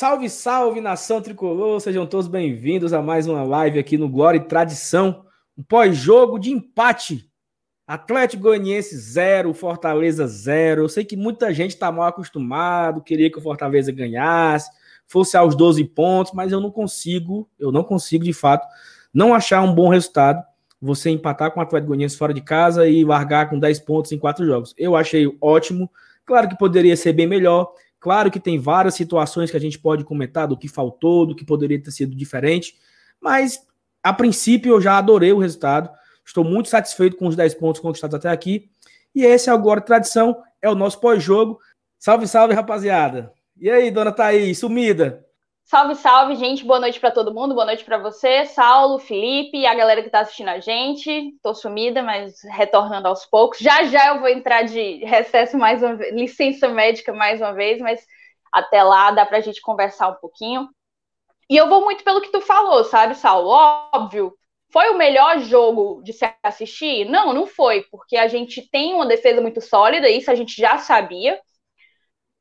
Salve, salve, nação tricolor! Sejam todos bem-vindos a mais uma live aqui no Glória e Tradição. Um pós-jogo de empate. Atlético Goianiense 0, Fortaleza 0. Eu sei que muita gente está mal acostumado, queria que o Fortaleza ganhasse, fosse aos 12 pontos, mas eu não consigo, eu não consigo de fato não achar um bom resultado você empatar com o Atlético Goianiense fora de casa e largar com 10 pontos em quatro jogos. Eu achei ótimo. Claro que poderia ser bem melhor. Claro que tem várias situações que a gente pode comentar do que faltou, do que poderia ter sido diferente, mas a princípio eu já adorei o resultado. Estou muito satisfeito com os 10 pontos conquistados até aqui. E esse é agora tradição, é o nosso pós-jogo. Salve, salve, rapaziada. E aí, dona Thaís, sumida? Salve, salve, gente. Boa noite para todo mundo. Boa noite para você, Saulo, Felipe a galera que está assistindo a gente. Tô sumida, mas retornando aos poucos. Já já eu vou entrar de recesso mais uma vez, licença médica mais uma vez, mas até lá dá para a gente conversar um pouquinho. E eu vou muito pelo que tu falou, sabe, Saulo? Óbvio, foi o melhor jogo de se assistir? Não, não foi, porque a gente tem uma defesa muito sólida, isso a gente já sabia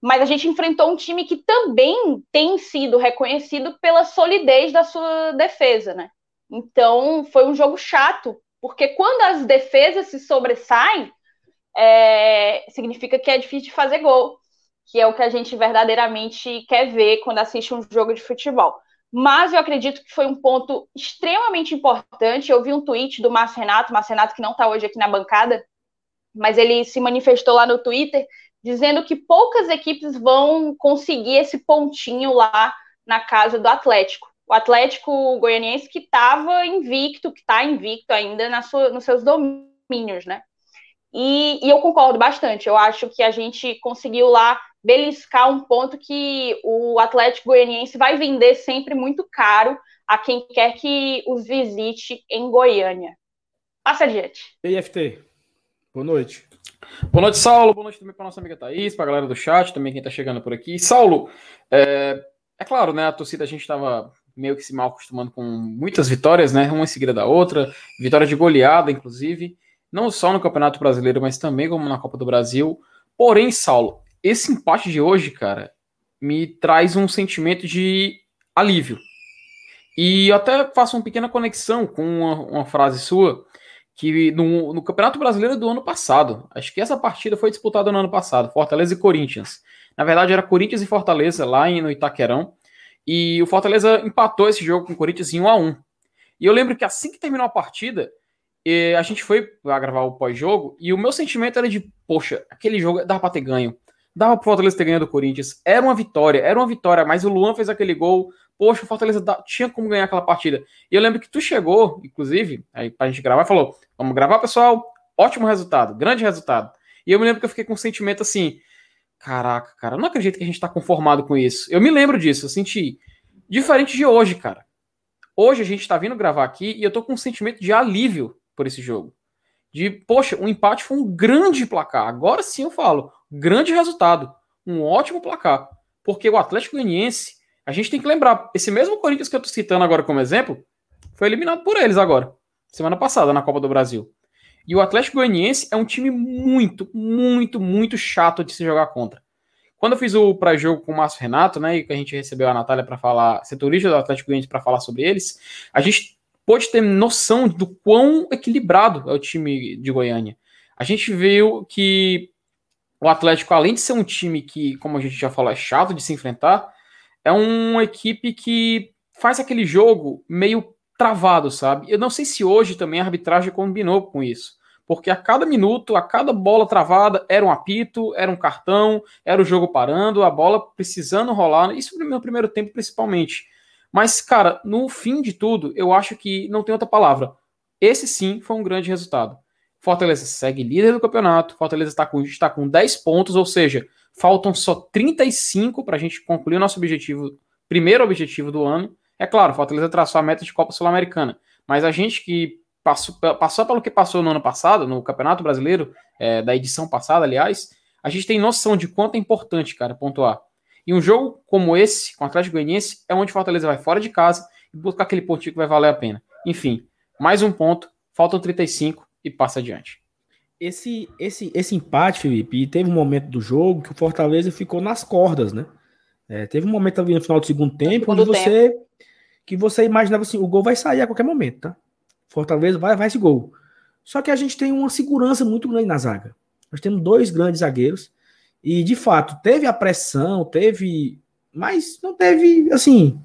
mas a gente enfrentou um time que também tem sido reconhecido pela solidez da sua defesa, né? Então foi um jogo chato, porque quando as defesas se sobressaem, é, significa que é difícil de fazer gol, que é o que a gente verdadeiramente quer ver quando assiste um jogo de futebol. Mas eu acredito que foi um ponto extremamente importante. Eu vi um tweet do Márcio Renato, Márcio Renato que não está hoje aqui na bancada, mas ele se manifestou lá no Twitter dizendo que poucas equipes vão conseguir esse pontinho lá na casa do Atlético. O Atlético Goianiense que estava invicto, que está invicto ainda na sua, nos seus domínios, né? E, e, eu concordo bastante. Eu acho que a gente conseguiu lá beliscar um ponto que o Atlético Goianiense vai vender sempre muito caro a quem quer que os visite em Goiânia. Passa adiante. EFT, boa noite. Boa noite, Saulo. Boa noite também para nossa amiga Thaís, para a galera do chat, também quem está chegando por aqui. Saulo, é, é, claro, né? A torcida a gente estava meio que se mal acostumando com muitas vitórias, né? Uma em seguida da outra, vitória de goleada, inclusive, não só no Campeonato Brasileiro, mas também como na Copa do Brasil. Porém, Saulo, esse empate de hoje, cara, me traz um sentimento de alívio. E eu até faço uma pequena conexão com uma, uma frase sua que no, no, Campeonato Brasileiro do ano passado, acho que essa partida foi disputada no ano passado, Fortaleza e Corinthians. Na verdade, era Corinthians e Fortaleza lá em, no Itaquerão. E o Fortaleza empatou esse jogo com o Corinthians em 1 a 1 E eu lembro que assim que terminou a partida, a gente foi para gravar o pós-jogo, e o meu sentimento era de, poxa, aquele jogo dava para ter ganho. Dava pro Fortaleza ter ganho do Corinthians. Era uma vitória, era uma vitória, mas o Luan fez aquele gol, poxa, o Fortaleza tinha como ganhar aquela partida. E eu lembro que tu chegou, inclusive, aí pra gente gravar, falou: vamos gravar, pessoal, ótimo resultado, grande resultado. E eu me lembro que eu fiquei com um sentimento assim: caraca, cara, eu não acredito que a gente tá conformado com isso. Eu me lembro disso, eu senti. Diferente de hoje, cara. Hoje a gente tá vindo gravar aqui e eu tô com um sentimento de alívio por esse jogo. De, poxa, o um empate foi um grande placar. Agora sim eu falo, grande resultado. Um ótimo placar. Porque o Atlético Goianiense a gente tem que lembrar, esse mesmo Corinthians que eu tô citando agora como exemplo, foi eliminado por eles agora, semana passada, na Copa do Brasil. E o Atlético Goianiense é um time muito, muito, muito chato de se jogar contra. Quando eu fiz o pré-jogo com o Márcio Renato, né, e que a gente recebeu a Natália para falar, setorista do Atlético Goianiense para falar sobre eles, a gente pôde ter noção do quão equilibrado é o time de Goiânia. A gente viu que o Atlético, além de ser um time que, como a gente já falou, é chato de se enfrentar, é uma equipe que faz aquele jogo meio travado, sabe? Eu não sei se hoje também a arbitragem combinou com isso. Porque a cada minuto, a cada bola travada, era um apito, era um cartão, era o jogo parando, a bola precisando rolar. Isso no primeiro tempo, principalmente. Mas, cara, no fim de tudo, eu acho que não tem outra palavra. Esse sim foi um grande resultado. Fortaleza segue líder do campeonato. Fortaleza está com, está com 10 pontos, ou seja, Faltam só 35 para a gente concluir o nosso objetivo, primeiro objetivo do ano. É claro, Fortaleza traçou a meta de Copa Sul-Americana. Mas a gente que passou, passou pelo que passou no ano passado, no Campeonato Brasileiro, é, da edição passada, aliás, a gente tem noção de quanto é importante, cara, pontuar. E um jogo como esse, com o Atlético Goianiense, é onde Fortaleza vai fora de casa e buscar aquele pontinho que vai valer a pena. Enfim, mais um ponto, faltam 35 e passa adiante esse, esse, esse empate, Felipe, e teve um momento do jogo que o Fortaleza ficou nas cordas, né? É, teve um momento ali no final do segundo tempo onde você tempo. que você imaginava assim, o gol vai sair a qualquer momento, tá? Fortaleza vai, vai esse gol. Só que a gente tem uma segurança muito grande na zaga. Nós temos dois grandes zagueiros e de fato teve a pressão, teve, mas não teve assim.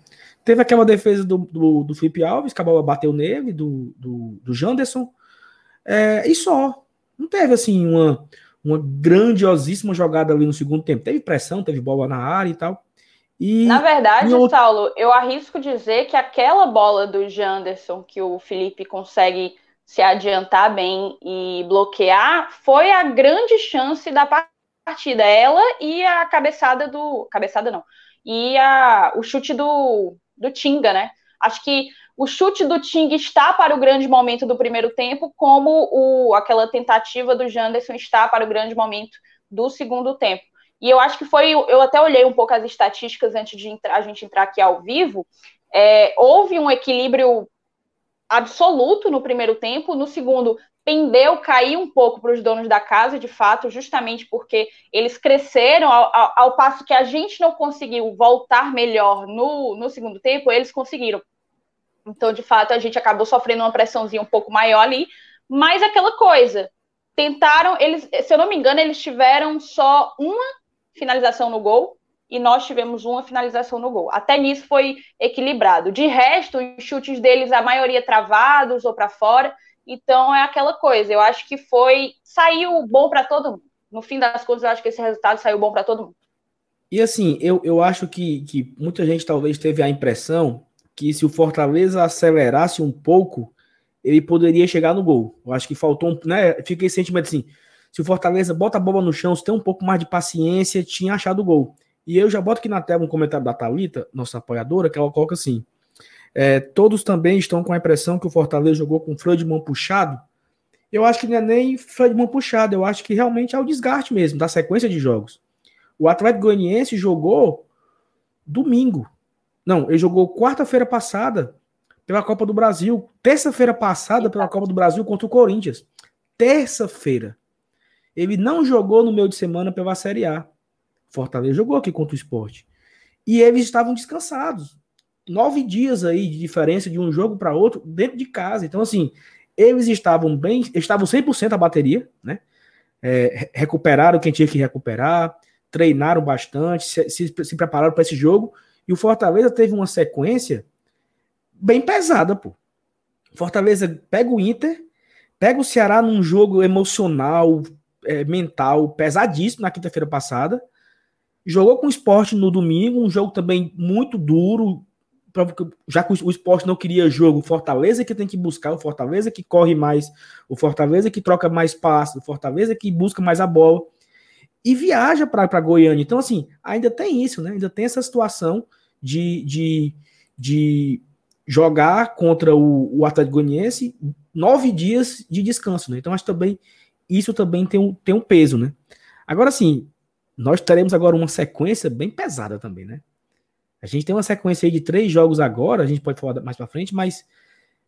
Teve aquela defesa do, do, do Felipe Alves, que a bola bateu nele, do, do, do Janderson, é, e só. Não teve assim uma, uma grandiosíssima jogada ali no segundo tempo. Teve pressão, teve bola na área e tal. E Na verdade, outro... Saulo, eu arrisco dizer que aquela bola do Janderson que o Felipe consegue se adiantar bem e bloquear foi a grande chance da partida. Ela e a cabeçada do. Cabeçada não. E a, o chute do, do Tinga, né? Acho que o chute do Ting está para o grande momento do primeiro tempo, como o, aquela tentativa do Janderson está para o grande momento do segundo tempo. E eu acho que foi. Eu até olhei um pouco as estatísticas antes de entrar, a gente entrar aqui ao vivo. É, houve um equilíbrio absoluto no primeiro tempo, no segundo pendeu, caiu um pouco para os donos da casa, de fato, justamente porque eles cresceram, ao, ao, ao, passo que a gente não conseguiu voltar melhor no, no segundo tempo, eles conseguiram. Então, de fato, a gente acabou sofrendo uma pressãozinha um pouco maior ali, mas aquela coisa, tentaram, eles, se eu não me engano, eles tiveram só uma finalização no gol e nós tivemos uma finalização no gol. Até nisso foi equilibrado. De resto, os chutes deles, a maioria travados ou para fora. Então é aquela coisa. Eu acho que foi saiu bom para todo mundo. No fim das contas, eu acho que esse resultado saiu bom para todo mundo. E assim, eu, eu acho que, que muita gente talvez teve a impressão que se o Fortaleza acelerasse um pouco, ele poderia chegar no gol. Eu acho que faltou um, né? Fiquei esse sentimento assim, se o Fortaleza bota a bola no chão, se tem um pouco mais de paciência, tinha achado o gol. E eu já boto aqui na tela um comentário da Talita, nossa apoiadora, que ela coloca assim: é, todos também estão com a impressão que o Fortaleza jogou com freio de mão puxado. Eu acho que não é nem freio de mão puxado, eu acho que realmente é o desgaste mesmo da sequência de jogos. O Atlético Goianiense jogou domingo. Não, ele jogou quarta-feira passada pela Copa do Brasil, terça-feira passada pela Copa do Brasil contra o Corinthians. Terça-feira. Ele não jogou no meio de semana pela Série A. Fortaleza jogou aqui contra o esporte. E eles estavam descansados. Nove dias aí de diferença de um jogo para outro dentro de casa. Então, assim, eles estavam bem, estavam 100% a bateria, né? É, recuperaram quem tinha que recuperar, treinaram bastante, se, se, se prepararam para esse jogo e o Fortaleza teve uma sequência bem pesada, pô. Fortaleza pega o Inter, pega o Ceará num jogo emocional, é, mental, pesadíssimo na quinta-feira passada. Jogou com o esporte no domingo, um jogo também muito duro, já que o esporte não queria jogo, o Fortaleza que tem que buscar, o Fortaleza que corre mais, o Fortaleza que troca mais passos, o Fortaleza que busca mais a bola e viaja para Goiânia. Então, assim, ainda tem isso, né? Ainda tem essa situação de, de, de jogar contra o, o Atlético Goianiense nove dias de descanso, né? Então, acho que também isso também tem um, tem um peso, né? Agora, sim, nós teremos agora uma sequência bem pesada também, né? A gente tem uma sequência aí de três jogos agora, a gente pode falar mais para frente, mas.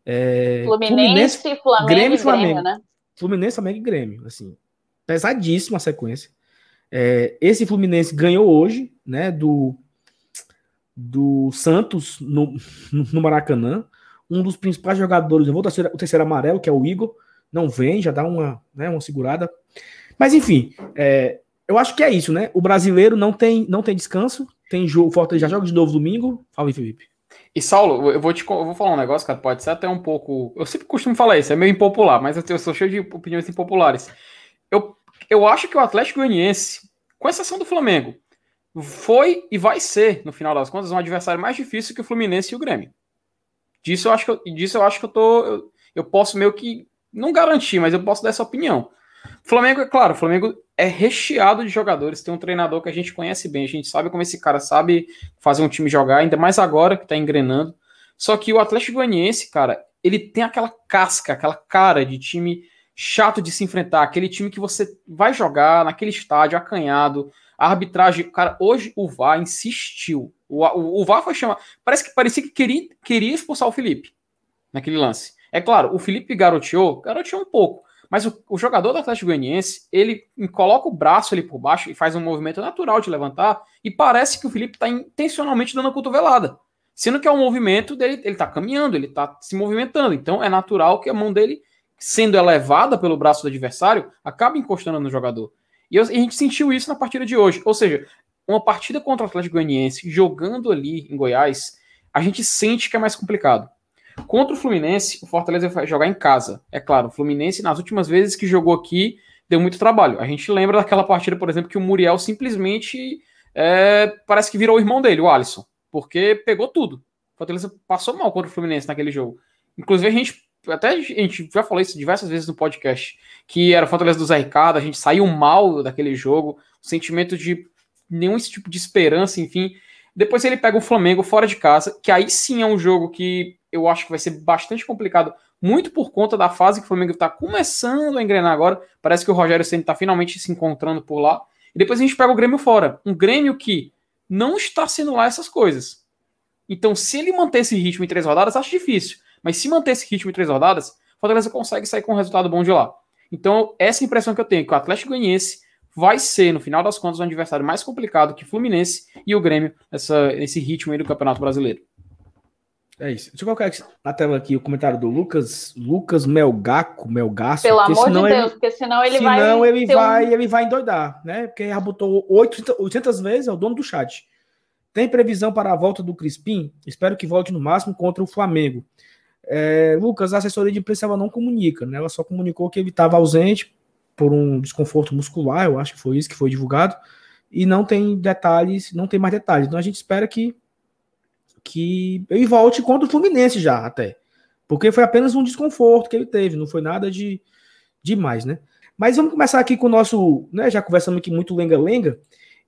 É, Fluminense, Fluminense, Flamengo Grêmio, e Flamengo, Grêmio, né? Fluminense, Flamengo e Grêmio, assim. Pesadíssima a sequência. É, esse Fluminense ganhou hoje, né, do, do Santos no, no Maracanã. Um dos principais jogadores, eu vou ter o terceiro amarelo, que é o Igor, não vem, já dá uma, né, uma segurada. Mas enfim, é, eu acho que é isso, né? O brasileiro não tem, não tem descanso, tem jogo, Fortaleza já joga de novo domingo. Fala aí, Felipe. E Saulo, eu vou te eu vou falar um negócio, cara, pode ser até um pouco. Eu sempre costumo falar isso, é meio impopular, mas eu, eu sou cheio de opiniões impopulares. Eu eu acho que o Atlético Goianiense, com exceção do Flamengo, foi e vai ser, no final das contas, um adversário mais difícil que o Fluminense e o Grêmio. Disso eu acho que eu, disso eu acho que eu tô. Eu, eu posso meio que. Não garantir, mas eu posso dar essa opinião. Flamengo, é claro, o Flamengo é recheado de jogadores, tem um treinador que a gente conhece bem, a gente sabe como esse cara sabe fazer um time jogar, ainda mais agora que tá engrenando. Só que o Atlético Goianiense, cara, ele tem aquela casca, aquela cara de time chato de se enfrentar, aquele time que você vai jogar naquele estádio acanhado, a arbitragem, cara, hoje o VAR insistiu. O, o, o VAR foi chamar, parece que parecia que queria, queria expulsar o Felipe naquele lance. É claro, o Felipe garoteou, garoteou um pouco, Mas o, o, jogador do Atlético Goianiense, ele coloca o braço ali por baixo e faz um movimento natural de levantar, e parece que o Felipe está intencionalmente dando a cotovelada. Sendo que é um movimento dele, ele está caminhando, ele está se movimentando. Então é natural que a mão dele, sendo elevada pelo braço do adversário, acabe encostando no jogador. E a gente sentiu isso na partida de hoje. Ou seja, uma partida contra o Atlético Goianiense, jogando ali em Goiás, a gente sente que é mais complicado. Contra o Fluminense, o Fortaleza vai jogar em casa. É claro, o Fluminense, nas últimas vezes que jogou aqui, deu muito trabalho. A gente lembra daquela partida, por exemplo, que o Muriel simplesmente é, parece que virou o irmão dele, o Alisson, porque pegou tudo. O Fortaleza passou mal contra o Fluminense naquele jogo. Inclusive, a gente até a gente já falou isso diversas vezes no podcast, que era o Fortaleza do Zé Ricardo, a gente saiu mal daquele jogo, o sentimento de nenhum tipo de esperança, enfim. Depois ele pega o Flamengo fora de casa, que aí sim é um jogo que eu acho que vai ser bastante complicado, muito por conta da fase que o Flamengo está começando a engrenar agora. Parece que o Rogério Senna está finalmente se encontrando por lá. E depois a gente pega o Grêmio fora. Um Grêmio que não está sendo lá essas coisas. Então, se ele manter esse ritmo em três rodadas, acho difícil. Mas se manter esse ritmo em três rodadas, o Fortaleza consegue sair com um resultado bom de lá. Então, essa impressão que eu tenho, que o Atlético Goianiense vai ser, no final das contas, um adversário mais complicado que Fluminense e o Grêmio nessa, nesse ritmo aí do Campeonato Brasileiro. É isso. Deixa eu colocar na tela aqui o comentário do Lucas, Lucas Melgaco, Melgaço. Pelo amor de Deus, ele, porque senão ele senão vai. Senão ele vai, um... ele vai endoidar, né? Porque já botou 800, 800 vezes, é o dono do chat. Tem previsão para a volta do Crispim? Espero que volte no máximo contra o Flamengo. É, Lucas, a assessoria de imprensa ela não comunica, né? Ela só comunicou que ele estava ausente por um desconforto muscular, eu acho que foi isso que foi divulgado, e não tem detalhes, não tem mais detalhes. Então a gente espera que que ele volte contra o Fluminense já até. Porque foi apenas um desconforto que ele teve, não foi nada de demais, né? Mas vamos começar aqui com o nosso, né, já conversamos aqui muito lenga-lenga,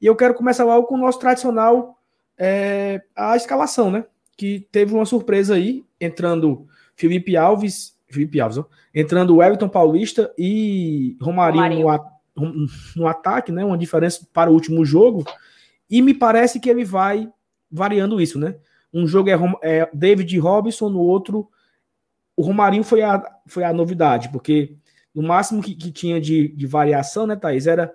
e eu quero começar logo com o nosso tradicional é, a escalação, né? Que teve uma surpresa aí, entrando Felipe Alves, Felipe Alves, ó, entrando o Everton Paulista e Romarinho, Romarinho. No, no ataque, né? Uma diferença para o último jogo. E me parece que ele vai variando isso, né? Um jogo é, é David Robinson, no outro o Romarinho foi a, foi a novidade, porque no máximo que, que tinha de, de variação, né, Thaís, era,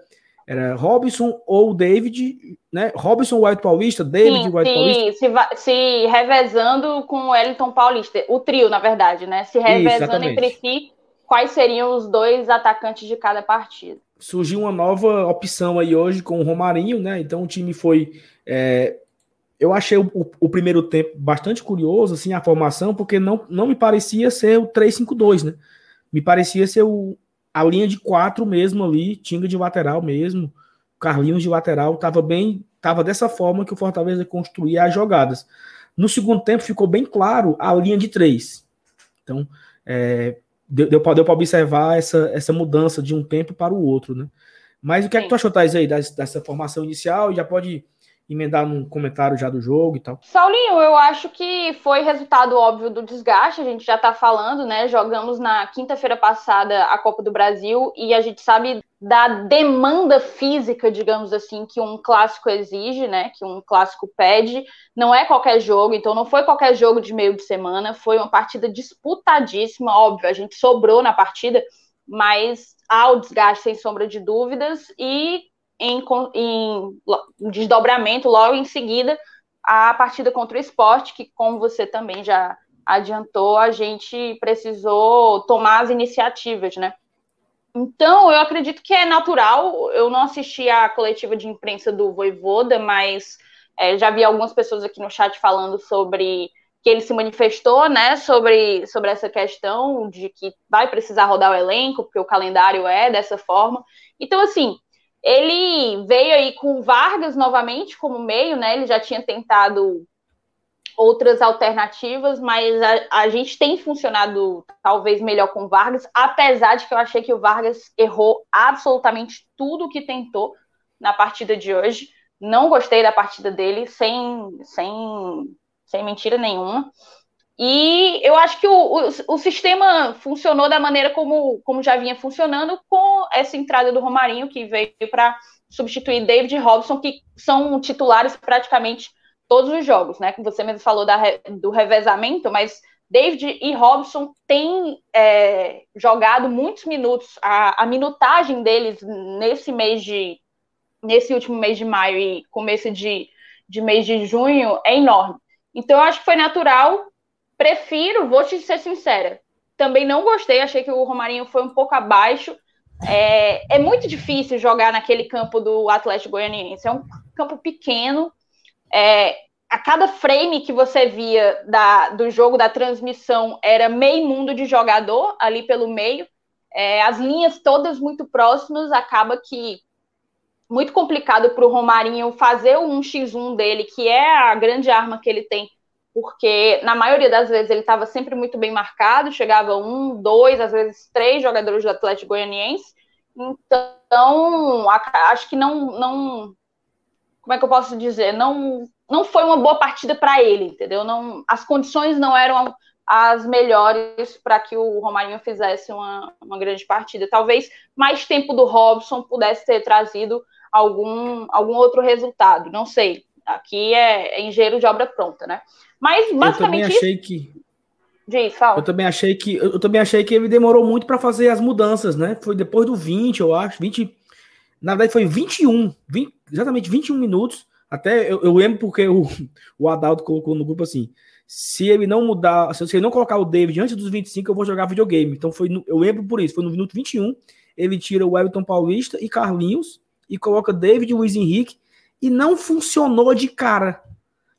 era Robinson ou David, né? Robinson White Paulista, David sim, White sim, Paulista. Se, se revezando com o Wellington Paulista, o trio, na verdade, né? Se revezando Isso, entre si, quais seriam os dois atacantes de cada partida. Surgiu uma nova opção aí hoje com o Romarinho, né? Então o time foi é, eu achei o, o, o, primeiro tempo bastante curioso, assim, a formação, porque não, não me parecia ser o 3-5-2, né? Me parecia ser o, a linha de quatro mesmo ali, Tinga de lateral mesmo, Carlinhos de lateral, tava bem, tava dessa forma que o Fortaleza construía as jogadas. No segundo tempo ficou bem claro a linha de três. Então, é, deu, deu para observar essa, essa mudança de um tempo para o outro, né? Mas o que Sim. é que tu achou, Thais, aí, dessa, dessa formação inicial? Já pode emendar num comentário já do jogo e tal. Saulinho, eu acho que foi resultado óbvio do desgaste, a gente já tá falando, né? Jogamos na quinta-feira passada a Copa do Brasil e a gente sabe da demanda física, digamos assim, que um clássico exige, né? Que um clássico pede. Não é qualquer jogo, então não foi qualquer jogo de meio de semana, foi uma partida disputadíssima, óbvio, a gente sobrou na partida, mas há o desgaste sem sombra de dúvidas e em, em, desdobramento logo em seguida a partida contra o esporte, que, como você também já adiantou, a gente precisou tomar as iniciativas, né? Então, eu acredito que é natural. Eu não assisti a coletiva de imprensa do Voivoda, mas é, já vi algumas pessoas aqui no chat falando sobre que ele se manifestou, né, sobre, sobre essa questão de que vai precisar rodar o elenco, porque o calendário é dessa forma. Então, assim, ele veio aí com Vargas novamente como meio, né? Ele já tinha tentado outras alternativas, mas a, a, gente tem funcionado talvez melhor com Vargas, apesar de que eu achei que o Vargas errou absolutamente tudo que tentou na partida de hoje. Não gostei da partida dele, sem, sem, sem mentira nenhuma. E eu acho que o, o, o, sistema funcionou da maneira como, como já vinha funcionando com essa entrada do Romarinho, que veio para substituir David Robson, que são titulares praticamente todos os jogos, né? Que você mesmo falou da, do revezamento, mas David e Robson têm é, jogado muitos minutos. A, a, minutagem deles nesse mês de. nesse último mês de maio e começo de, de mês de junho é enorme. Então, eu acho que foi natural. Prefiro, vou te ser sincera. Também não gostei, achei que o Romarinho foi um pouco abaixo. É, é muito difícil jogar naquele campo do Atlético Goianiense. É um campo pequeno. É, a cada frame que você via da, do jogo, da transmissão, era meio mundo de jogador ali pelo meio. É, as linhas todas muito próximas, acaba que muito complicado para o Romarinho fazer o 1x1 dele, que é a grande arma que ele tem, porque na maioria das vezes ele estava sempre muito bem marcado, chegava um, dois, às vezes três jogadores do Atlético Goianiense. Então, acho que não, não, como é que eu posso dizer, não, não foi uma boa partida para ele, entendeu? Não, as condições não eram as melhores para que o Romarinho fizesse uma, uma grande partida. Talvez mais tempo do Robson pudesse ter trazido algum, algum outro resultado. Não sei. Aqui é, é engenheiro de obra pronta, né? Mas basicamente. Eu também achei que. Diz, fala. Eu também achei que eu também achei que ele demorou muito para fazer as mudanças, né? Foi depois do 20, eu acho. 20. Na verdade, foi 21. 20, exatamente 21 minutos. Até eu, eu lembro porque o, o Adalto colocou no grupo assim: se ele não mudar, se ele não colocar o David antes dos 25, eu vou jogar videogame. Então foi no, eu lembro por isso, foi no minuto 21, ele tira o Everton Paulista e Carlinhos e coloca David e Luiz Henrique e não funcionou de cara.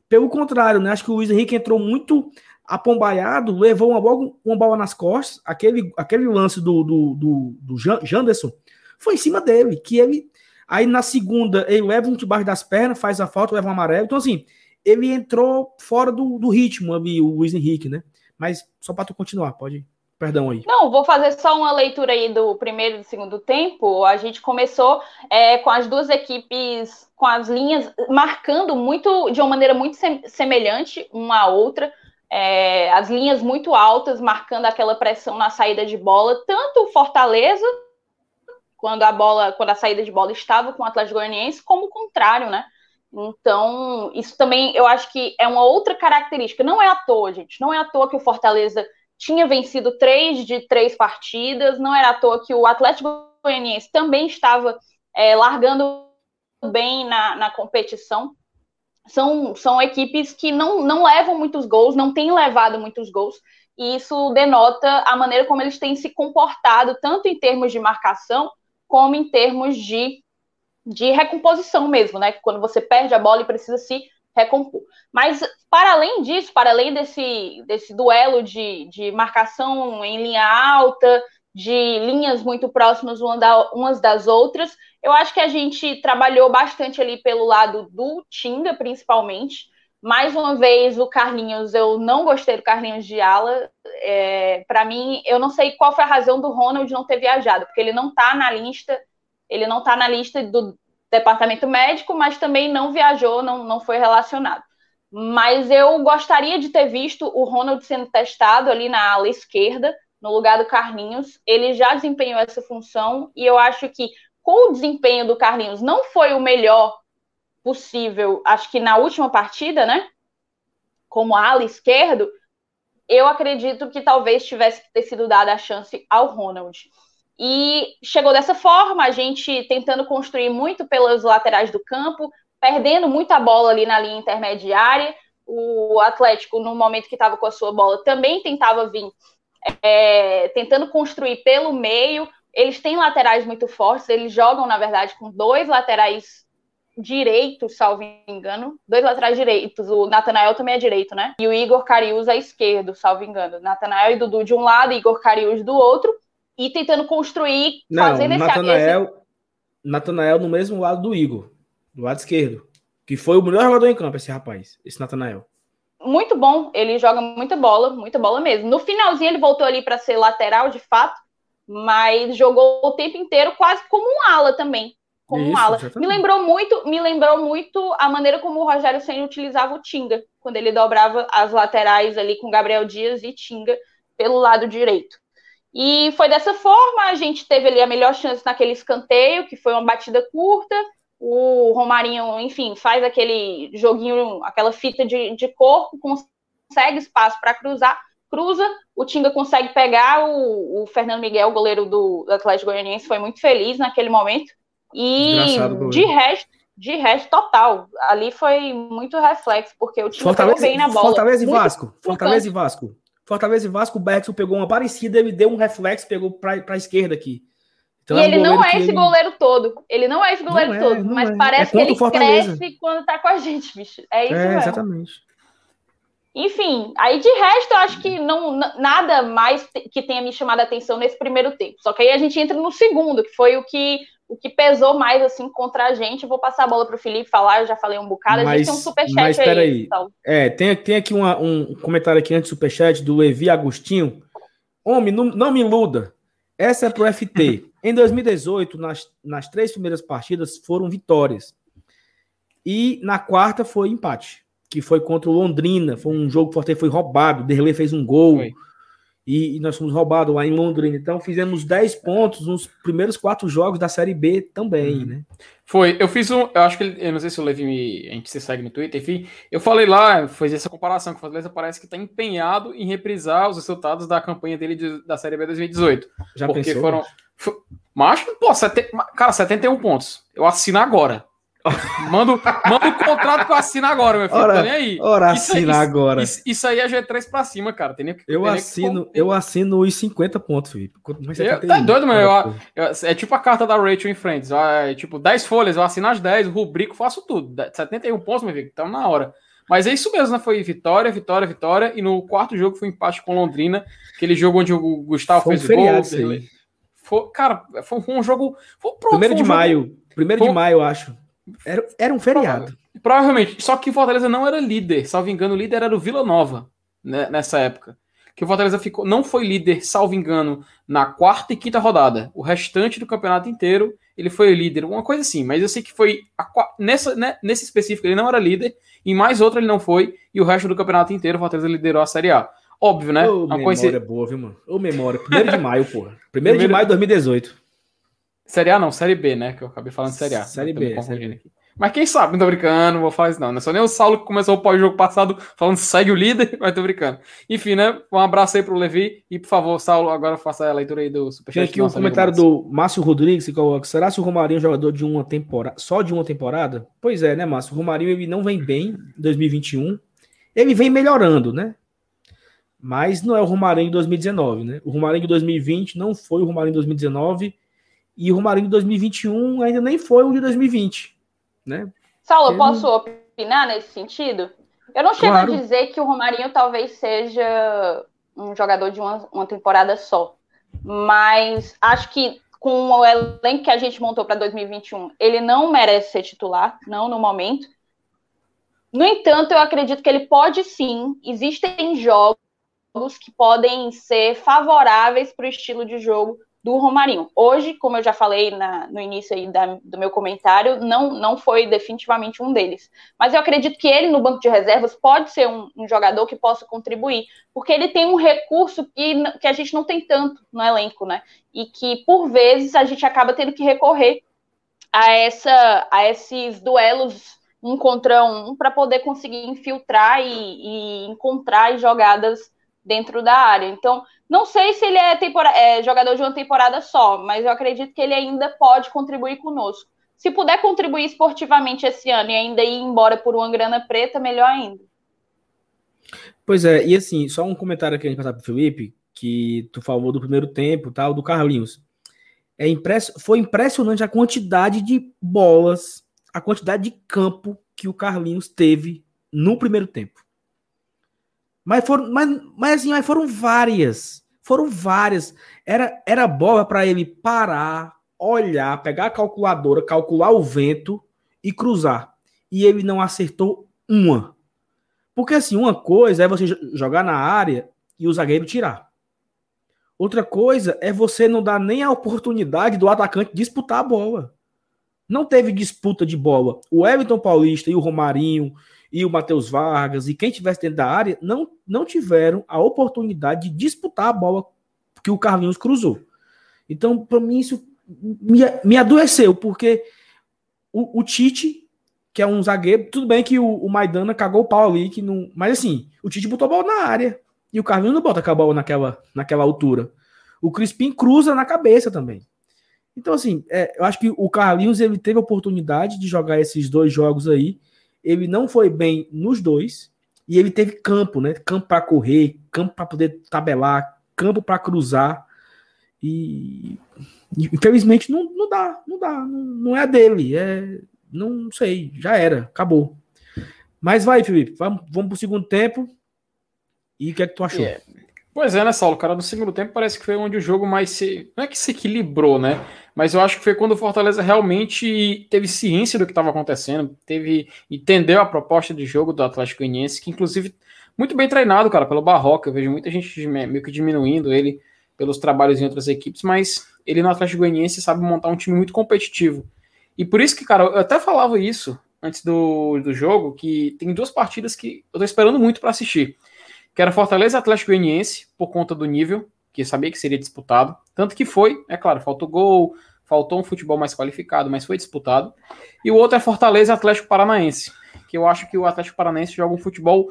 Pelo contrário, né? Acho que o Luiz Henrique entrou muito apombaiado, levou uma, logo uma bola nas costas. Aquele, aquele lance do, do, do, do Janderson foi em cima dele, que ele. Aí na segunda, ele leva um debaixo das pernas, faz a falta, leva um amarelo. Então, assim, ele entrou fora do, do ritmo ali, o Luiz Henrique, né? Mas só para tu continuar, pode ir. Perdão aí. Não, vou fazer só uma leitura aí do primeiro e do segundo tempo. A gente começou é, com as duas equipes, com as linhas marcando muito, de uma maneira muito semelhante uma à outra. É, as linhas muito altas, marcando aquela pressão na saída de bola, tanto o Fortaleza, quando a bola, quando a saída de bola estava com o Atlético Goianiense, como o contrário, né? Então, isso também eu acho que é uma outra característica. Não é à toa, gente. Não é à toa que o Fortaleza tinha vencido três de três partidas, não era à toa que o Atlético Goianiense também estava é, largando bem na, na competição. São, são equipes que não, não levam muitos gols, não têm levado muitos gols, e isso denota a maneira como eles têm se comportado, tanto em termos de marcação, como em termos de, de recomposição mesmo, né? Quando você perde a bola e precisa se recompor. Mas, para além disso, para além desse, desse duelo de, de marcação em linha alta, de linhas muito próximas umas das outras, eu acho que a gente trabalhou bastante ali pelo lado do Tinga, principalmente. Mais uma vez, o Carlinhos, eu não gostei do Carlinhos de ala. É, para mim, eu não sei qual foi a razão do Ronald não ter viajado, porque ele não está na lista, ele não está na lista do, departamento médico, mas também não viajou, não, não foi relacionado. Mas eu gostaria de ter visto o Ronald sendo testado ali na ala esquerda, no lugar do Carlinhos. Ele já desempenhou essa função e eu acho que com o desempenho do Carlinhos não foi o melhor possível, acho que na última partida, né? Como ala esquerdo, eu acredito que talvez tivesse que ter sido dada a chance ao Ronald. E chegou dessa forma, a gente tentando construir muito pelas laterais do campo, perdendo muita bola ali na linha intermediária. O Atlético, no momento que estava com a sua bola, também tentava vir é, tentando construir pelo meio. Eles têm laterais muito fortes, eles jogam, na verdade, com dois laterais direitos, salvo engano. Dois laterais direitos. O Natanael também é direito, né? E o Igor Carius é esquerdo, salvo engano. Natanael e Dudu de um lado, Igor Carius do outro e tentando construir, Não, fazendo Natanael, esse... Natanael no mesmo lado do Igor, do lado esquerdo, que foi o melhor jogador em campo, esse rapaz, esse Natanael. Muito bom, ele joga muita bola, muita bola mesmo. No finalzinho ele voltou ali para ser lateral, de fato, mas jogou o tempo inteiro quase como um ala também, como Isso, um ala. Me lembrou muito, me lembrou muito a maneira como o Rogério Senna utilizava o Tinga, quando ele dobrava as laterais ali com Gabriel Dias e Tinga pelo lado direito. E foi dessa forma, a gente teve ali a melhor chance naquele escanteio, que foi uma batida curta. O Romarinho, enfim, faz aquele joguinho, aquela fita de, de corpo, consegue espaço para cruzar, cruza, o Tinga consegue pegar, o, o Fernando Miguel, goleiro do, do Atlético Goianiense, foi muito feliz naquele momento. E de resto, de resto, total. Ali foi muito reflexo, porque o time Fortaleza, bem na bola. Fortaleza e Vasco. Fortaleza e Vasco. Fortaleza e Vasco, o Bergson pegou uma parecida, ele deu um reflexo, pegou para a esquerda aqui. Então, e é um ele não é esse ele... goleiro todo. Ele não é esse goleiro é, todo, mas é. parece é que ele cresce quando tá com a gente, bicho. É isso é, mesmo. Exatamente. Enfim, aí de resto, eu acho que não nada mais que tenha me chamado a atenção nesse primeiro tempo. Só que aí a gente entra no segundo, que foi o que o que pesou mais assim contra a gente. vou passar a bola para o Felipe falar, eu já falei um bocado. Mas, a gente tem um superchat mas, aí. aí. Então. É, tem, tem aqui uma, um comentário aqui antes do superchat do Levi Agostinho. Homem, não, não me iluda. Essa é pro FT. em 2018, nas, nas três primeiras partidas foram vitórias. E na quarta foi empate, que foi contra o Londrina. Foi um jogo que o Forte foi roubado. O Derlei fez um gol. Foi e, e, nós fomos roubados lá em Londrina. Então fizemos 10 pontos nos primeiros quatro jogos da Série B também, uhum. né? Foi, eu fiz um, eu acho que, eu não sei se o Levi me, a gente se segue no Twitter, enfim, eu falei lá, fiz essa comparação, que o Fortaleza parece que está empenhado em reprisar os resultados da campanha dele de, da Série B 2018. Já porque pensou? foram... Macho, pô, sete, cara, 71 pontos. Eu assino agora. Manda, manda o contrato que eu assino agora, meu filho. Ora, tá nem aí. Ora, assina agora. Isso, isso, aí é G3 pra cima, cara. Tem, eu, tem assino, eu assino os 50 pontos, Felipe. Eu, tá doido, mano. Eu, eu, é tipo a carta da Rachel em Friends. É, tipo, 10 folhas, eu assino as 10, rubrico, faço tudo. 71 pontos, meu filho. Estamos na hora. Mas é isso mesmo, né? Foi vitória, vitória, vitória. E no quarto jogo foi um empate com Londrina. Aquele jogo onde o Gustavo foi fez o gol. Foi, cara, foi, foi, um jogo. Foi, primeiro de um maio. Jogo, primeiro de maio, eu acho. Era, era um feriado. Provavelmente. Só que o Fortaleza não era líder. Salvo engano, o líder era o Vila Nova né, nessa época. Que o Fortaleza ficou, não foi líder, salvo engano, na quarta e quinta rodada. O restante do campeonato inteiro ele foi líder, uma coisa assim. Mas eu sei que foi a, nessa, né, nesse específico ele não era líder, em mais outro ele não foi, e o resto do campeonato inteiro o Fortaleza liderou a Série A. Óbvio, né? Ô, memória coisa... boa, viu, mano? Ô, memória. Primeiro de maio, porra. Primeiro, Primeiro de maio de 2018. Série A não, Série B, né? Que eu acabei falando Série A. Série B. Série B. Mas quem sabe, não tô brincando, não vou falar isso não. Não é só nem o Saulo que começou o pós-jogo passado falando segue o líder, mas tô brincando. Enfim, né? Um abraço aí pro Levi e, por favor, Saulo, agora faça a leitura aí do Superchat. Tem aqui um comentário do Márcio Rodrigues que coloca: será se o Romarinho é um jogador de uma temporada, só de uma temporada? Pois é, né, Márcio? O Romarinho ele não vem bem em 2021. Ele vem melhorando, né? Mas não é o Romarinho de 2019, né? O Romarinho de 2020 não foi o Romarinho de 2019 e o Romarinho de 2021 ainda nem foi o de 2020, né? Saulo, Ele... posso opinar nesse sentido? Eu não chego claro. a dizer que o Romarinho talvez seja um jogador de uma, uma temporada só, mas acho que com o elenco que a gente montou para 2021, ele não merece ser titular, não no momento. No entanto, eu acredito que ele pode sim. Existem jogos que podem ser favoráveis para o estilo de jogo do Romarinho. Hoje, como eu já falei na, no início aí da, do meu comentário, não, não foi definitivamente um deles. Mas eu acredito que ele, no banco de reservas, pode ser um, um jogador que possa contribuir, porque ele tem um recurso que, que a gente não tem tanto no elenco, né? E que, por vezes, a gente acaba tendo que recorrer a, essa, a esses duelos um contra um para poder conseguir infiltrar e, e encontrar jogadas dentro da área. Então, não sei se ele é, é, jogador de uma temporada só, mas eu acredito que ele ainda pode contribuir conosco. Se puder contribuir esportivamente esse ano e ainda ir embora por uma grana preta, melhor ainda. Pois é, e assim, só um comentário aqui a gente passar para o Felipe, que tu falou do primeiro tempo, tal, do Carlinhos. É impress... Foi impressionante a quantidade de bolas, a quantidade de campo que o Carlinhos teve no primeiro tempo. Mas foram, mas, mas assim, mas foram várias. Foram várias. Era, era bola para ele parar, olhar, pegar a calculadora, calcular o vento e cruzar. E ele não acertou uma. Porque assim, uma coisa é você jogar na área e o zagueiro tirar. Outra coisa é você não dar nem a oportunidade do atacante disputar a bola. Não teve disputa de bola. O Everton Paulista e o Romarinho e o Matheus Vargas e quem estivesse dentro da área não, não tiveram a oportunidade de disputar a bola que o Carlinhos cruzou. Então, para mim, isso me, me adoeceu, porque o, o, Tite, que é um zagueiro, tudo bem que o, o Maidana cagou o pau ali, que não, mas assim, o Tite botou a bola na área. E o Carlinhos não bota a bola naquela, naquela altura. O Crispim cruza na cabeça também. Então, assim, é, eu acho que o Carlinhos ele teve a oportunidade de jogar esses dois jogos aí. Ele não foi bem nos dois. E ele teve campo, né? Campo para correr, campo para poder tabelar, campo para cruzar. E infelizmente não, não dá, não dá, não, não é dele, é não sei, já era, acabou. Mas vai, Felipe, vamos, vamos pro segundo tempo. E o que é que tu achou? Yeah. Pois é, né, Saulo? Cara, no segundo tempo parece que foi onde o jogo mais se. Não é que se equilibrou, né? Mas eu acho que foi quando o Fortaleza realmente teve ciência do que estava acontecendo, teve entendeu a proposta de jogo do Atlético Goianiense, que inclusive muito bem treinado, cara, pelo Barroca. Eu vejo muita gente meio que diminuindo ele pelos trabalhos em outras equipes, mas ele no Atlético Goianiense sabe montar um time muito competitivo. E por isso que, cara, eu até falava isso antes do, do jogo, que tem duas partidas que eu tô esperando muito para assistir que era Fortaleza Atlético Goianiense, por conta do nível, que sabia que seria disputado. Tanto que foi, é claro, faltou gol, faltou um futebol mais qualificado, mas foi disputado. E o outro é Fortaleza Atlético Paranaense, que eu acho que o Atlético Paranaense joga um futebol.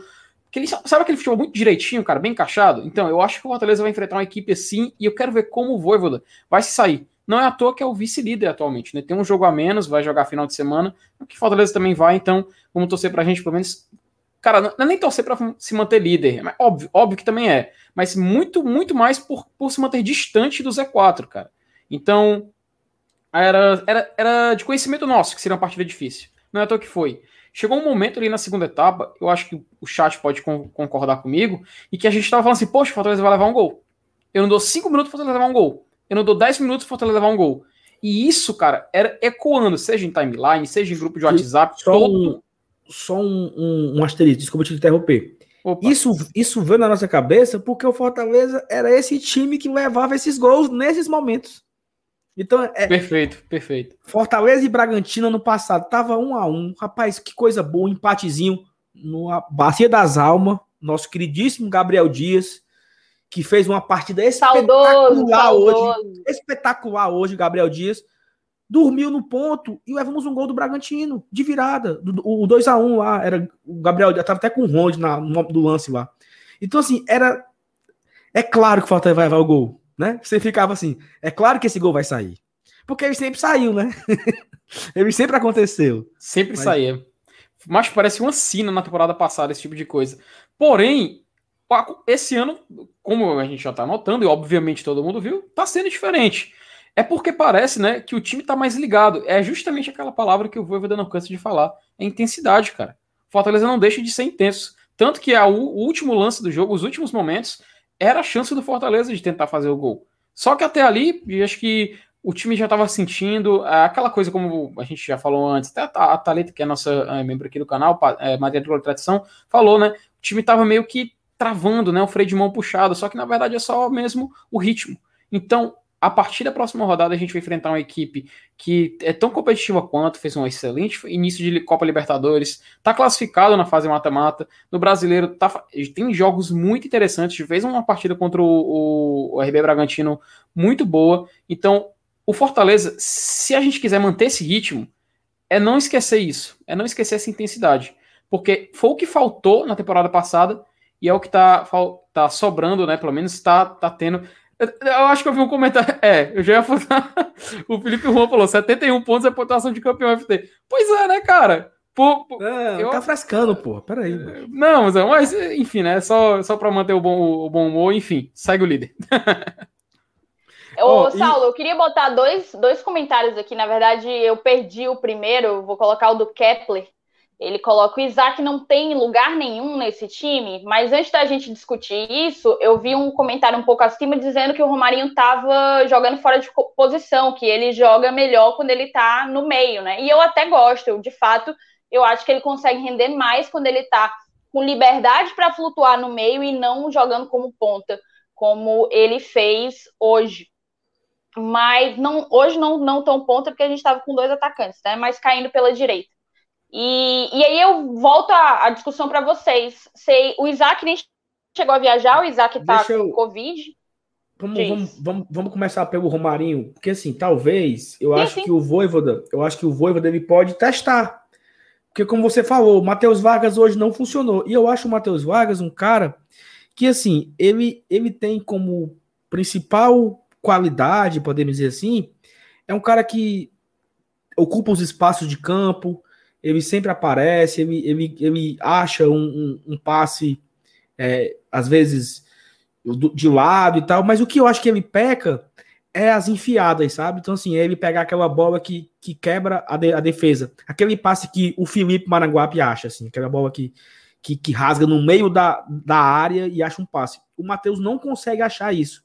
Que ele, sabe aquele futebol muito direitinho, cara, bem encaixado? Então, eu acho que o Fortaleza vai enfrentar uma equipe assim e eu quero ver como o Voivoda vai se sair. Não é à toa que é o vice-líder atualmente, né? Tem um jogo a menos, vai jogar final de semana, que Fortaleza também vai, então vamos torcer pra gente pelo menos Cara, não é nem torcer para se manter líder, mas óbvio, óbvio que também é. Mas muito, muito mais por, por se manter distante do Z4, cara. Então, era, era, era de conhecimento nosso que seria uma partida difícil. Não é à toa que foi. Chegou um momento ali na segunda etapa, eu acho que o chat pode concordar comigo, e que a gente tava falando assim, poxa, o Fortaleza vai levar um gol. Eu não dou 5 minutos para Fortaleza levar um gol. Eu não dou 10 minutos para Fortaleza levar um gol. E isso, cara, era ecoando, seja em timeline, seja em grupo de WhatsApp, Só todo só um, um, um asterisco, desculpa te interromper. Isso, isso veio na nossa cabeça porque o Fortaleza era esse time que levava esses gols nesses momentos. Então, é, perfeito, perfeito. Fortaleza e Bragantino no passado tava um a um. Rapaz, que coisa boa, um empatezinho no Bacia das Almas, nosso queridíssimo Gabriel Dias, que fez uma partida espetacular saudoso, hoje. Espetacular hoje, Gabriel Dias dormiu no ponto e levamos um gol do Bragantino, de virada. Do, o 2 a 1 lá, era o Gabriel já tava até com o Ronde na, no, do lance lá. Então, assim, era. É claro que o Fortaleza vai levar o gol, né? Você ficava assim, é claro que esse gol vai sair. Porque ele sempre saiu, né? ele sempre aconteceu. Sempre Mas... saía. Mas parece uma sina na temporada passada, esse tipo de coisa. Porém, esse ano, como a gente já tá notando, e obviamente todo mundo viu, tá sendo diferente. É porque parece, né, que o time tá mais ligado. É justamente aquela palavra que o Voivoda não cansa de falar. É intensidade, cara. Fortaleza não deixa de ser intenso. Tanto que a, o último lance do jogo, os últimos momentos, era a chance do Fortaleza de tentar fazer o gol. Só que até ali, acho que o time já estava sentindo é, aquela coisa como a gente já falou antes, até a Thalita, que é nossa é, membro aqui do canal, é, Maria de Tradição, falou, né? O time estava meio que travando, né? O freio de mão puxado, só que na verdade é só mesmo o ritmo. Então, a partir da próxima rodada a gente vai enfrentar uma equipe que é tão competitiva quanto, fez um excelente início de Copa Libertadores, está classificado na fase mata-mata, no brasileiro tá, tem jogos muito interessantes, fez uma partida contra o, o, RB Bragantino muito boa, então o Fortaleza, se a gente quiser manter esse ritmo, é não esquecer isso, é não esquecer essa intensidade, porque foi o que faltou na temporada passada e é o que está tá sobrando, né? Pelo menos está tá tendo eu acho que eu vi um comentário. É, eu já ia falar. o Felipe Juan falou: 71 pontos é pontuação de campeão FT. Pois é, né, cara? Pô, pô, é, eu... Tá frescando, pô. Peraí. Mano. Não, mas, mas, enfim, né? Só, só pra manter o bom, o bom humor, enfim, segue o líder. Ô, oh, Saulo, e... eu queria botar dois, dois comentários aqui. Na verdade, eu perdi o primeiro, vou colocar o do Kepler, ele coloca o Isaac não tem lugar nenhum nesse time, mas antes da gente discutir isso, eu vi um comentário um pouco acima dizendo que o Romarinho estava jogando fora de posição, que ele joga melhor quando ele está no meio, né? E eu até gosto, de fato, eu acho que ele consegue render mais quando ele está com liberdade para flutuar no meio e não jogando como ponta, como ele fez hoje. Mas não, hoje não, não tão ponta, porque a gente estava com dois atacantes, né? Mas caindo pela direita. E, e aí eu volto a, a discussão para vocês. Sei, o Isaac nem chegou a viajar, o Isaac tá eu... com Covid. Vamos, vamos, vamos, vamos, começar pelo Romarinho, porque assim, talvez, eu sim, acho sim. que o Voivoda, eu acho que o Voivoda ele pode testar. Porque como você falou, o Matheus Vargas hoje não funcionou. E eu acho o Matheus Vargas um cara que que assim, ele, ele tem como principal qualidade, podemos dizer assim, é um cara que ocupa os espaços de campo, ele sempre aparece, ele, ele, ele acha um, um, um passe, é, às vezes, de lado e tal, mas o que eu acho que ele peca é as enfiadas, sabe? Então, assim, é ele pegar aquela bola que, que quebra a, de, a defesa. Aquele passe que o Felipe Maranguape acha, assim, aquela bola que, que, que rasga no meio da, da área e acha um passe. O Matheus não consegue achar isso.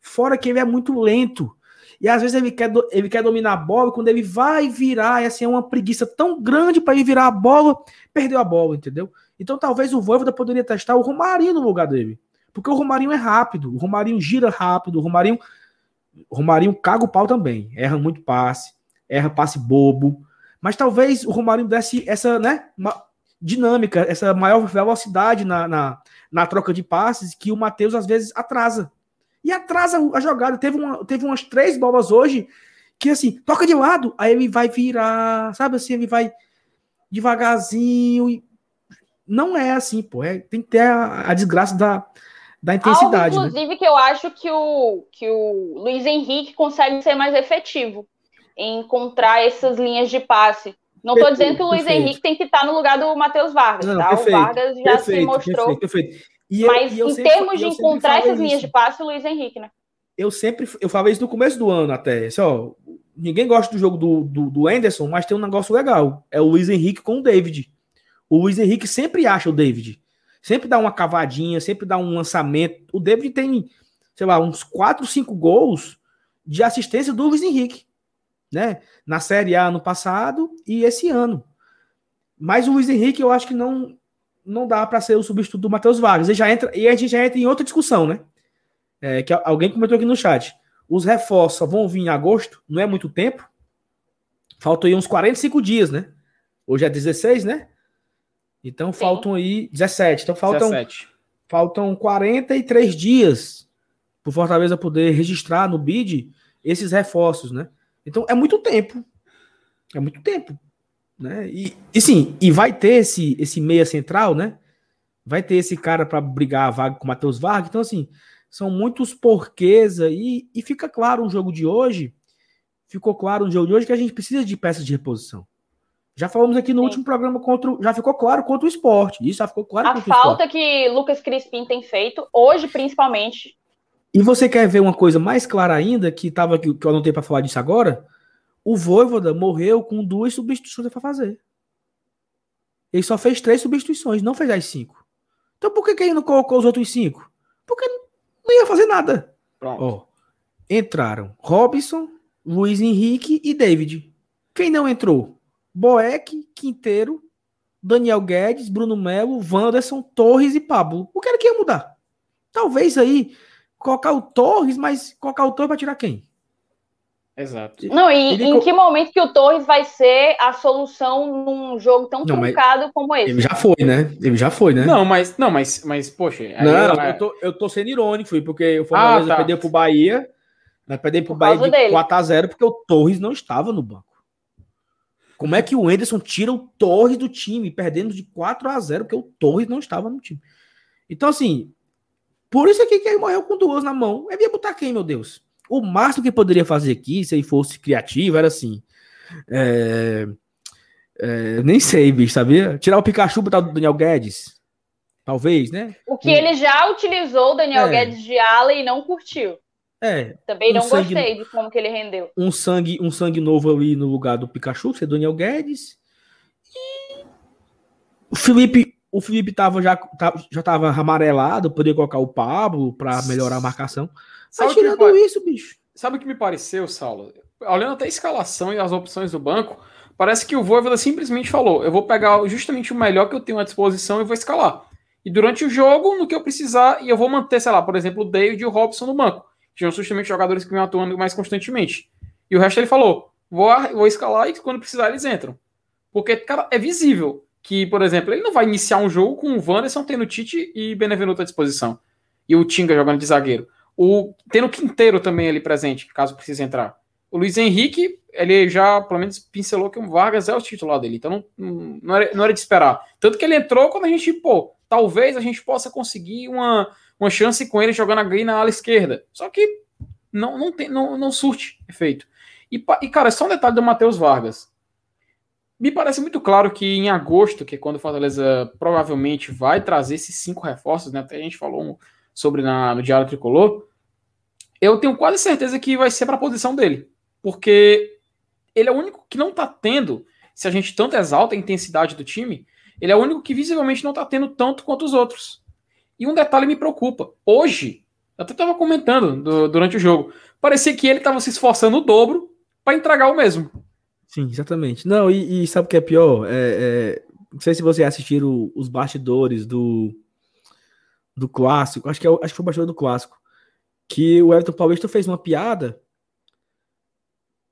Fora que ele é muito lento. E às vezes ele quer, ele quer dominar a bola, e quando ele vai virar, é assim, é uma preguiça tão grande para ele virar a bola, perdeu a bola, entendeu? Então talvez o Voivoda poderia testar o Romarinho no lugar dele. Porque o Romarinho é rápido, o Romarinho gira rápido, o Romarinho, o Romarinho caga o pau também, erra muito passe, erra passe bobo. Mas talvez o Romarinho desse essa, né, dinâmica, essa maior velocidade na, na, na troca de passes que o Matheus às vezes atrasa e atrasa a jogada. Teve, uma, teve umas três bolas hoje que assim, toca de lado, aí ele vai virar, sabe assim, ele vai devagarzinho. E... Não é assim, pô. É, tem que ter a, a desgraça da, da intensidade. Algo, né? inclusive, né? que eu acho que o, que o Luiz Henrique consegue ser mais efetivo em encontrar essas linhas de passe. Não estou dizendo que o Luiz perfeito. Henrique tem que estar no lugar do Matheus Vargas, não, tá? Perfeito, o Vargas já perfeito, se mostrou. Perfeito, e Mas eu, em sempre, termos de encontrar essas linhas de passe, o Luiz Henrique, né? Eu sempre eu falei isso no começo do ano até. Assim, ó, ninguém gosta do jogo do, do, do Anderson, mas tem um negócio legal. É o Luiz Henrique com o David. O Luiz Henrique sempre acha o David. Sempre dá uma cavadinha, sempre dá um lançamento. O David tem, sei lá, uns 4, 5 gols de assistência do Luiz Henrique. Né? Na Série A ano passado e esse ano. Mas o Luiz Henrique eu acho que não não dá para ser o substituto do Matheus Vargas. E, já entra, e a gente já entra em outra discussão, né? É, que alguém comentou aqui no chat. Os reforços vão vir em agosto, não é muito tempo. Faltam aí uns 45 dias, né? Hoje é 16, né? Então Sim. faltam aí 17. Então faltam, 17. faltam 43 dias para o Fortaleza poder registrar no BID esses reforços, né? Então é muito tempo. É muito tempo né? E, e sim, e vai ter esse, esse meia central, né? Vai ter esse cara para brigar a vaga com o Matheus Vargas. Então, assim, são muitos porquês aí. E fica claro no jogo de hoje. Ficou claro no jogo de hoje que a gente precisa de peças de reposição. Já falamos aqui no Sim. último programa contra. Já ficou claro contra o esporte. Isso já ficou claro. A falta que Lucas Crispim tem feito, hoje principalmente. E você quer ver uma coisa mais clara ainda, que, tava, que eu não tenho para falar disso agora? O Voivoda morreu com duas substituições para fazer. Ele só fez três substituições, não fez as cinco. Então por que, que ele não colocou os outros cinco? Porque não ia fazer nada. Ó, entraram Robson, Luiz Henrique e David. Quem não entrou? Boeck, Quinteiro, Daniel Guedes, Bruno Melo, Wanderson, Torres e Pablo. O que era que ia mudar? Talvez aí colocar o Torres, mas colocar o Torres para tirar quem? Exato. Não, e ele... em que momento que o Torres vai ser a solução num jogo tão não, truncado como esse? Ele já foi, né? Ele já foi, né? Não, mas, não, mas, mas poxa. Não, eu, tô, eu tô sendo irônico, porque o Fortaleza ah, tá. perdeu pro Bahia, né? Perdeu pro Bahia de dele. 4x0 porque o Torres não estava no banco. Como é que o Enderson tira o Torres do time, perdendo de 4 a 0 porque o Torres não estava no time? Então, assim, por isso aqui que ele morreu com duas na mão. Ele ia botar quem, meu Deus? O máximo que poderia fazer aqui, se ele fosse criativo, era assim. É, é, nem sei, bicho, sabia? Tirar o Pikachu e botar o Daniel Guedes. Talvez, né? O que ele já utilizou o Daniel é. Guedes de ala e não curtiu. É. Também um não sangue, gostei de como que ele rendeu. Um sangue, um sangue novo ali no lugar do Pikachu, ser Daniel Guedes. E o Felipe, o Felipe tava já, já tava amarelado, poderia colocar o Pablo para melhorar a marcação. Sabe tirando pare... isso, bicho. Sabe o que me pareceu, Saulo? Olhando até a escalação e as opções do banco, parece que o Voivoda simplesmente falou: eu vou pegar justamente o melhor que eu tenho à disposição e vou escalar. E durante o jogo, no que eu precisar, e eu vou manter, sei lá, por exemplo, o David e o Robson no banco. Que são justamente jogadores que vêm atuando mais constantemente. E o resto ele falou: vou, vou escalar e quando precisar eles entram. Porque, cara, é visível que, por exemplo, ele não vai iniciar um jogo com o Wanderson tendo Tite e Benevenuto à disposição. E o Tinga jogando de zagueiro. O, tendo o Quinteiro também ali presente, caso precise entrar. O Luiz Henrique, ele já, pelo menos, pincelou que o Vargas é o titular dele. Então não, não, era, não era de esperar. Tanto que ele entrou quando a gente, pô, talvez a gente possa conseguir uma, uma chance com ele jogando ali na ala esquerda. Só que não, não, tem, não, não surte efeito. E, e, cara, só um detalhe do Matheus Vargas. Me parece muito claro que em agosto, que é quando o Fortaleza provavelmente vai trazer esses cinco reforços, né? Até a gente falou sobre na, no Diário Tricolor. Eu tenho quase certeza que vai ser para a posição dele. Porque ele é o único que não está tendo, se a gente tanto exalta a intensidade do time, ele é o único que visivelmente não está tendo tanto quanto os outros. E um detalhe me preocupa. Hoje, eu até estava comentando do, durante o jogo, parecia que ele estava se esforçando o dobro para entregar o mesmo. Sim, exatamente. Não, e, e sabe o que é pior? É, é, não sei se você assistiram os bastidores do, do clássico, acho que, é, acho que foi o bastidor do clássico, que o Everton Paulista fez uma piada,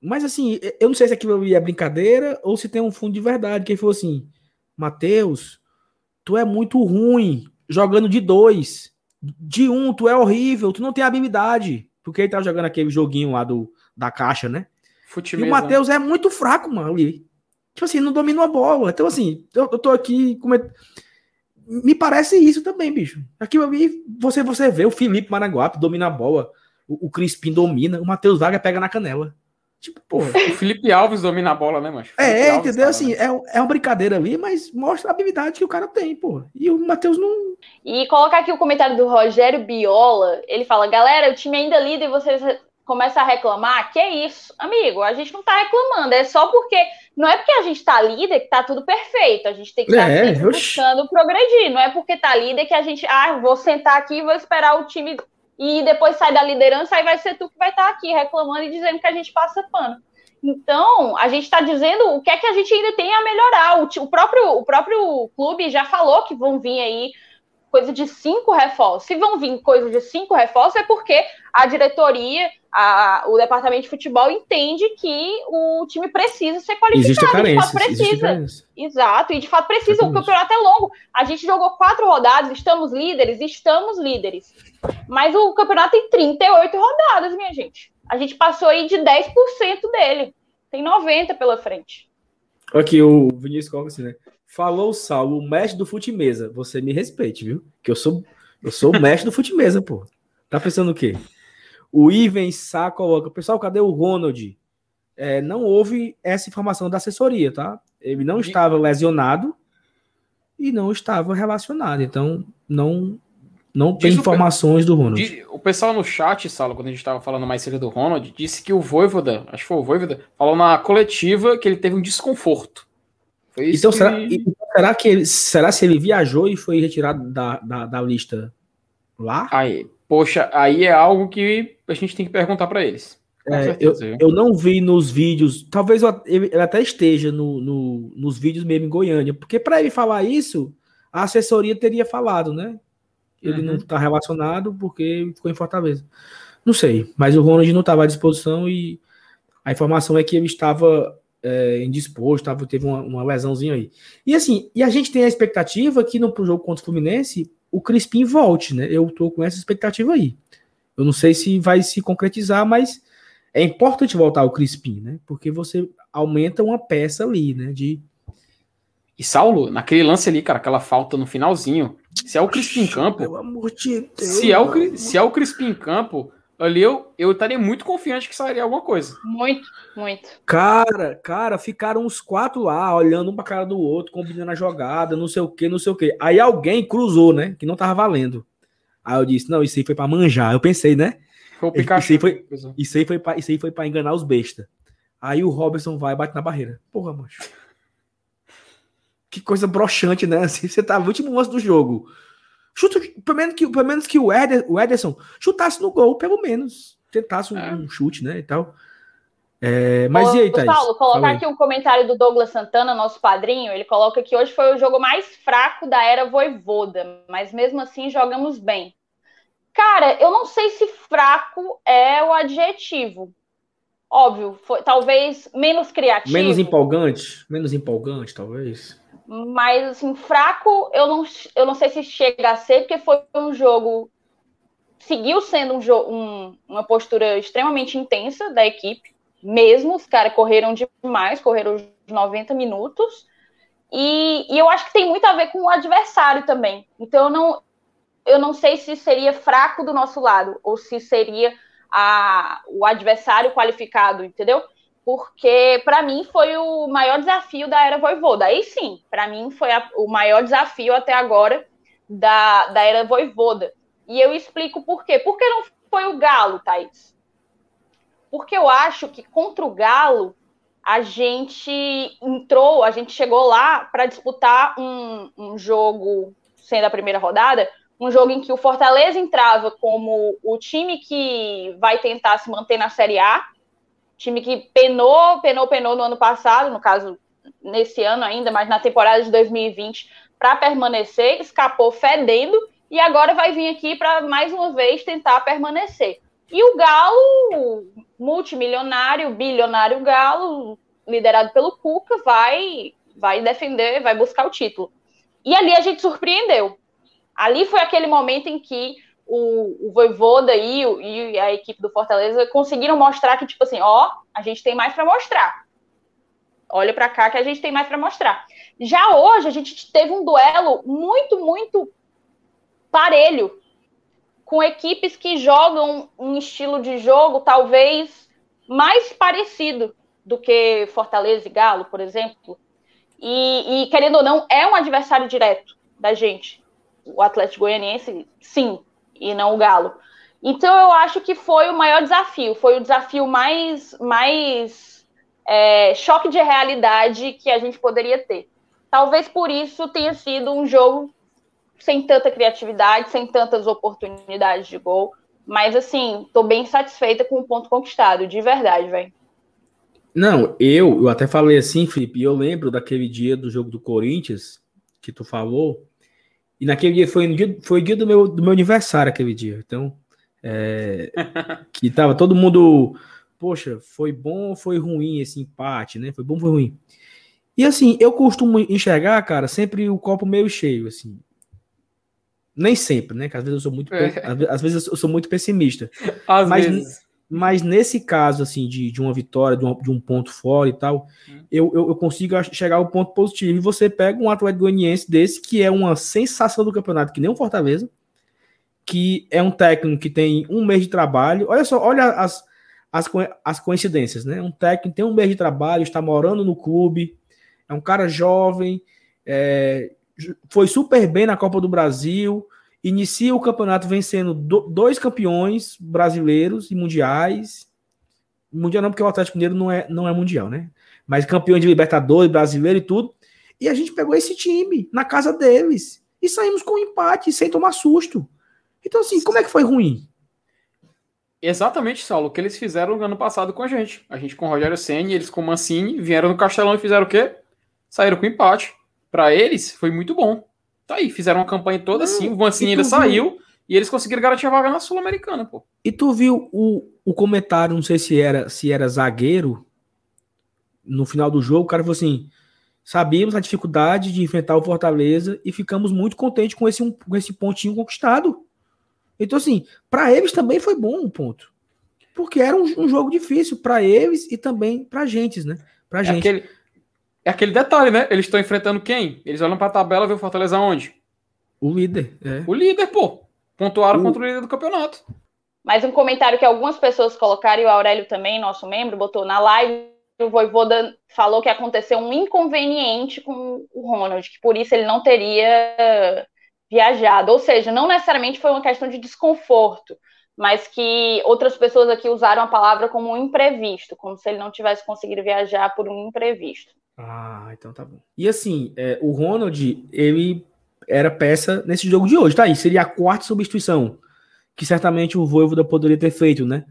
mas assim, eu não sei se aquilo é brincadeira ou se tem um fundo de verdade, que ele falou assim, Matheus, tu é muito ruim jogando de dois. De um, tu é horrível, tu não tem habilidade. Porque ele tá jogando aquele joguinho lá do, da caixa, né? e o Matheus é muito fraco, mano, ali. Tipo assim, não domina a bola. Então, assim, eu, eu tô aqui. Comet... Me parece isso também, bicho. Aqui você, você vê o Felipe Maraguape domina a bola, o, o Crispim domina, o Matheus Vaga pega na canela. Tipo, porra. O Felipe Alves domina a bola, né, macho? É, Alves entendeu? Tá assim, é, é uma brincadeira ali, mas mostra a habilidade que o cara tem, pô. E o Matheus não. E colocar aqui o comentário do Rogério Biola. Ele fala: galera, o time ainda é líder e vocês começam a reclamar. Que é isso, amigo? A gente não tá reclamando. É só porque. Não é porque a gente tá líder que tá tudo perfeito. A gente tem que estar é, buscando progredir. Não é porque tá líder que a gente. Ah, vou sentar aqui e vou esperar o time e depois sai da liderança, aí vai ser tu que vai estar aqui reclamando e dizendo que a gente passa pano. Então, a gente está dizendo o que é que a gente ainda tem a melhorar. O, o, próprio, o próprio clube já falou que vão vir aí coisa de cinco reforços. Se vão vir coisa de cinco reforços, é porque a diretoria, a, o departamento de futebol entende que o time precisa ser qualificado. Existe carência, de fato precisa. Exato, e de fato precisa. Exatamente. O campeonato é longo. A gente jogou quatro rodadas, estamos líderes, estamos líderes. Mas o campeonato tem 38 rodadas, minha gente. A gente passou aí de 10% dele. Tem 90 pela frente. Aqui, o Vinícius assim, né? Falou o Saulo, o mestre do fute mesa. Você me respeite, viu? Que eu sou, eu sou o mestre do fute mesa, pô. Tá pensando o quê? O Iven Sá coloca, pessoal, cadê o Ronald? É, não houve essa informação da assessoria, tá? Ele não estava lesionado e não estava relacionado. Então, não não tem informações do Ronald. O pessoal no chat, Sala, quando a gente estava falando mais cedo do Ronald, disse que o Voivoda, acho que foi o Voivoda, falou na coletiva que ele teve um desconforto. então, que... será, será que ele, será se ele viajou e foi retirado da, da, da lista lá? Aí, poxa, aí é algo que a gente tem que perguntar para eles. É, eu, eu não vi nos vídeos, talvez ele, até esteja no, no, nos vídeos mesmo em Goiânia, porque para ele falar isso, a assessoria teria falado, né? Ele uhum. não está relacionado porque ficou em Fortaleza. Não sei, mas o Ronald não estava à disposição e a informação é que ele estava é, indisposto, tava, teve uma, uma lesãozinha aí. E assim, e a gente tem a expectativa que no jogo contra o Fluminense o Crispim volte, né? Eu tô com essa expectativa aí. Eu não sei se vai se concretizar, mas é importante voltar o Crispim, né? Porque você aumenta uma peça ali, né? De e Saulo, naquele lance ali, cara, aquela falta no finalzinho, se é o Crispim em campo. Pelo amor de Deus. Se é o, se é o Crispim em campo, ali eu, eu estaria muito confiante que sairia alguma coisa. Muito, muito. Cara, cara, ficaram os quatro lá, olhando um pra cara do outro, combinando a jogada, não sei o que, não sei o que. Aí alguém cruzou, né? Que não tava valendo. Aí eu disse, não, isso aí foi pra manjar. Eu pensei, né? Foi o Pikachu. Isso aí foi, isso aí foi, pra, isso aí foi pra enganar os bestas. Aí o Robertson vai e bate na barreira. Porra, macho. Que coisa broxante, né? Assim, você tá no último lance do jogo. Chuta, pelo menos que, pelo menos que o, Eder, o Ederson chutasse no gol, pelo menos. Tentasse um, é. um chute, né? E tal. É, mas Ô, e aí, Thaís? Paulo, colocar aqui um comentário do Douglas Santana, nosso padrinho. Ele coloca que hoje foi o jogo mais fraco da era Voivoda, mas mesmo assim jogamos bem. Cara, eu não sei se fraco é o adjetivo. Óbvio, foi talvez menos criativo. Menos empolgante? Menos empolgante, talvez. Mas, assim, fraco, eu não, eu não sei se chega a ser, porque foi um jogo. Seguiu sendo um, um, uma postura extremamente intensa da equipe, mesmo. Os caras correram demais, correram os 90 minutos. E, e, eu acho que tem muito a ver com o adversário também. Então, eu não, eu não sei se seria fraco do nosso lado ou se seria a, o adversário qualificado, entendeu? Porque para mim foi o maior desafio da era Voivoda. Aí sim, para mim foi a, o maior desafio até agora da, da era Voivoda. E eu explico por quê. Por que não foi o Galo, Thaís? Porque eu acho que contra o Galo a gente entrou, a gente chegou lá para disputar um, um jogo, sendo a primeira rodada, um jogo em que o Fortaleza entrava como o time que vai tentar se manter na Série A, time que penou, penou, penou no ano passado, no caso, nesse ano ainda, mas na temporada de 2020, para permanecer, escapou fedendo e agora vai vir aqui para mais uma vez tentar permanecer. E o Galo, multimilionário, bilionário Galo, liderado pelo Cuca, vai vai defender, vai buscar o título. E ali a gente surpreendeu. Ali foi aquele momento em que o, o Voivoda e, e a equipe do Fortaleza conseguiram mostrar que, tipo assim, ó, a gente tem mais para mostrar. Olha para cá que a gente tem mais para mostrar. Já hoje, a gente teve um duelo muito, muito parelho com equipes que jogam um estilo de jogo talvez mais parecido do que Fortaleza e Galo, por exemplo. E, e, querendo ou não, é um adversário direto da gente o Atlético Goianiense, sim, e não o Galo. Então eu acho que foi o maior desafio, foi o desafio mais, mais é, choque de realidade que a gente poderia ter. Talvez por isso tenha sido um jogo sem tanta criatividade, sem tantas oportunidades de gol. Mas assim, tô bem satisfeita com o ponto conquistado, de verdade, velho. Não, eu, eu até falei assim, Felipe, eu lembro daquele dia do jogo do Corinthians que tu falou, e naquele dia foi, dia, foi o dia do meu, do meu aniversário, aquele dia. Então, é, que tava todo mundo. Poxa, foi bom ou foi ruim esse empate, né? Foi bom ou foi ruim? E assim, eu costumo enxergar, cara, sempre o copo meio cheio, assim. Nem sempre, né? Que às vezes eu sou muito, é. às vezes eu sou muito pessimista. Às mas, vezes. Mas nesse caso, assim, de, de uma vitória, de, de um ponto fora e tal, hum. eu, eu, eu, consigo chegar ao ponto positivo. E você pega um Atlético Goianiense desse, que é uma sensação do campeonato, que nem um Fortaleza, que é um técnico que tem um mês de trabalho. Olha só, olha as, as, as coincidências, né? Um técnico tem um mês de trabalho, está morando no clube, é um cara jovem, é, foi super bem na Copa do Brasil, inicia o campeonato vencendo do, dois campeões brasileiros e mundiais. Mundial não, porque o Atlético Mineiro não é, não é mundial, né? Mas campeão de Libertadores, brasileiro e tudo. E a gente pegou esse time na casa deles e saímos com um empate sem tomar susto. Então, assim, como é que foi ruim? Exatamente, Saulo, o que eles fizeram no ano passado com a gente. A gente com o Rogério Senna, eles com o Mancini, vieram no Castelão e fizeram o quê? Saíram com empate. Para eles, foi muito bom. Tá aí, fizeram uma campanha toda assim, o Mancini ainda saiu e eles conseguiram garantir a vaga na Sul-Americana, pô. E tu viu o, o comentário, não sei se era, se era zagueiro, no final do jogo, o cara falou assim: sabíamos a dificuldade de enfrentar o Fortaleza e ficamos muito contentes com esse, com esse pontinho conquistado. Então, assim, para eles também foi bom o ponto. Porque era um, um jogo difícil para eles e também pra gente, né? Pra é gente. Aquele, é aquele detalhe, né? Eles estão enfrentando quem? Eles olham para a tabela e vê o Fortaleza onde? O líder. É. O líder, pô. Pontuaram o... contra o líder do campeonato. Mas um comentário que algumas pessoas colocaram, e o Aurélio também, nosso membro, botou na live, o Voivoda falou que aconteceu um inconveniente com o Ronald, que por isso ele não teria viajado. Ou seja, não necessariamente foi uma questão de desconforto, mas que outras pessoas aqui usaram a palavra como um imprevisto, como se ele não tivesse conseguido viajar por um imprevisto. Ah, então tá bom. E assim, é, o Ronald, ele era peça nesse jogo de hoje, tá aí. Seria a quarta substituição que certamente o Voivoda poderia ter feito, né?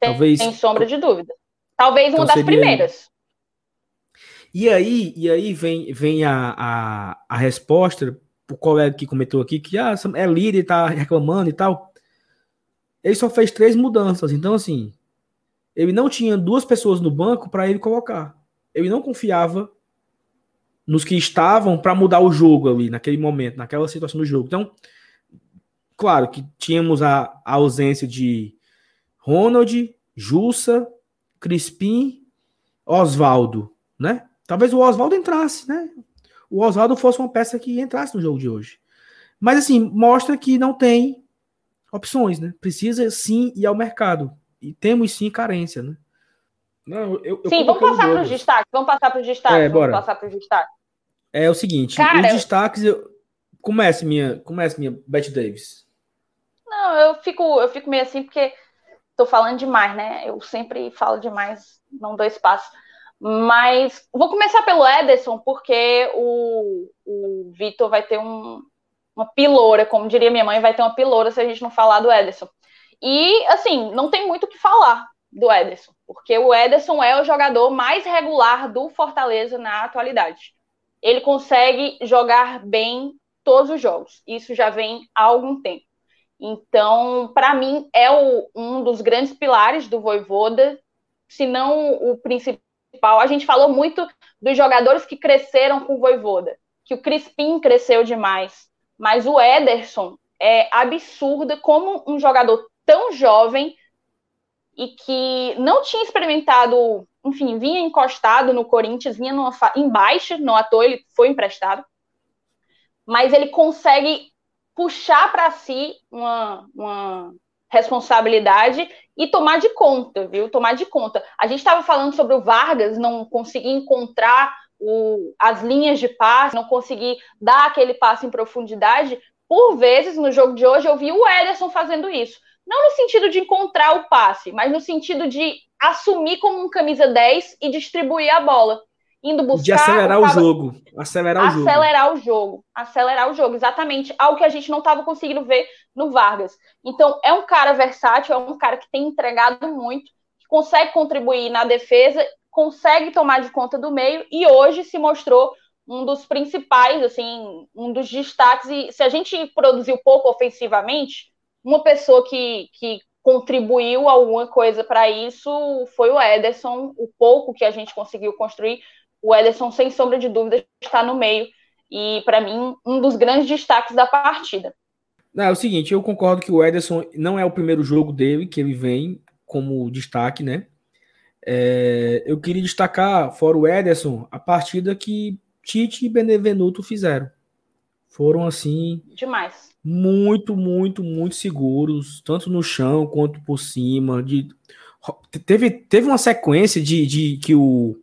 Tem, Talvez. Sem sombra de dúvida. Talvez então uma das seria... primeiras. E aí, e aí vem, vem a, a, a resposta pro colega que comentou aqui que ah, é líder, tá reclamando e tal. Ele só fez três mudanças. Então, assim, ele não tinha duas pessoas no banco para ele colocar. Ele não confiava nos que estavam para mudar o jogo ali, naquele momento, naquela situação do jogo. Então, claro que tínhamos a, a ausência de Ronald, Jussa, Crispim, Oswaldo, né? Talvez o Oswaldo entrasse, né? O Oswaldo fosse uma peça que entrasse no jogo de hoje. Mas assim, mostra que não tem opções, né? Precisa sim ir ao mercado. E temos sim carência, né? Não, eu, eu sim, vamos passar para os destaques. Vamos passar para os destaques. É, vamos passar para os destaques. É o seguinte, Cara, os destaques. Eu... Comece minha, comece minha Beth Davis. Não, eu fico, eu fico meio assim porque tô falando demais, né? Eu sempre falo demais, não dou espaço. Mas vou começar pelo Ederson, porque o, o Vitor vai ter um, uma piloura, como diria minha mãe, vai ter uma piloura se a gente não falar do Ederson. E, assim, não tem muito o que falar do Ederson, porque o Ederson é o jogador mais regular do Fortaleza na atualidade. Ele consegue jogar bem todos os jogos. Isso já vem há algum tempo. Então, para mim, é o, um dos grandes pilares do Voivoda, se não o principal. A gente falou muito dos jogadores que cresceram com o Voivoda, que o Crispim cresceu demais, mas o Ederson é absurdo como um jogador tão jovem e que não tinha experimentado, enfim, vinha encostado no Corinthians, vinha numa em baixa, não à toa ele foi emprestado, mas ele consegue puxar para si uma, uma responsabilidade e tomar de conta, viu? Tomar de conta. A gente estava falando sobre o Vargas não conseguir encontrar o, as linhas de passe, não conseguir dar aquele passe em profundidade. Por vezes, no jogo de hoje, eu vi o Ederson fazendo isso. Não no sentido de encontrar o passe, mas no sentido de assumir como um camisa 10 e distribuir a bola indo buscar. De acelerar o, o jogo. Acelerar o jogo. Acelerar o jogo. Acelerar o jogo, exatamente. Algo que a gente não estava conseguindo ver no Vargas. Então, é um cara versátil, é um cara que tem entregado muito, que consegue contribuir na defesa, consegue tomar de conta do meio e hoje se mostrou um dos principais, assim, um dos destaques. E se a gente produziu pouco ofensivamente, uma pessoa que, que contribuiu alguma coisa para isso foi o Ederson, o pouco que a gente conseguiu construir o Ederson, sem sombra de dúvida, está no meio. E, para mim, um dos grandes destaques da partida. Não, é o seguinte, eu concordo que o Ederson não é o primeiro jogo dele que ele vem como destaque, né? É, eu queria destacar, fora o Ederson, a partida que Tite e Benevenuto fizeram. Foram assim. Demais. Muito, muito, muito seguros, tanto no chão quanto por cima. De... Teve, teve uma sequência de, de que o,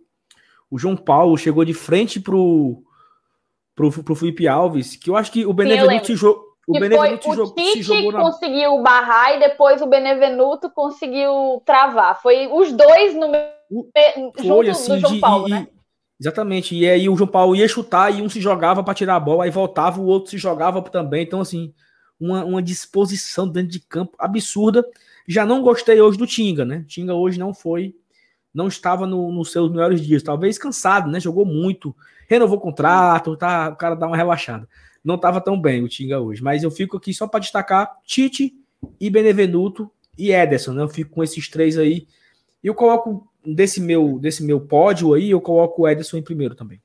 o João Paulo chegou de frente pro, pro, pro Felipe Alves, que eu acho que o Benevenuto se jogou. O Benevenuto foi, o Tite jogou na... conseguiu barrar e depois o Benevenuto conseguiu travar. Foi os dois no o, junto assim, do João de, Paulo, e, né? Exatamente. E aí o João Paulo ia chutar e um se jogava para tirar a bola, aí voltava, o outro se jogava também. Então, assim, uma, uma disposição dentro de campo absurda. Já não gostei hoje do Tinga, né? Tinga hoje não foi não estava no, nos seus melhores dias, talvez cansado, né? Jogou muito, renovou o contrato, tá, o cara dá uma relaxada. Não estava tão bem o Tinga hoje, mas eu fico aqui só para destacar Tite e Benevenuto e Ederson, né? Eu fico com esses três aí. E eu coloco desse meu desse meu pódio aí, eu coloco o Ederson em primeiro também.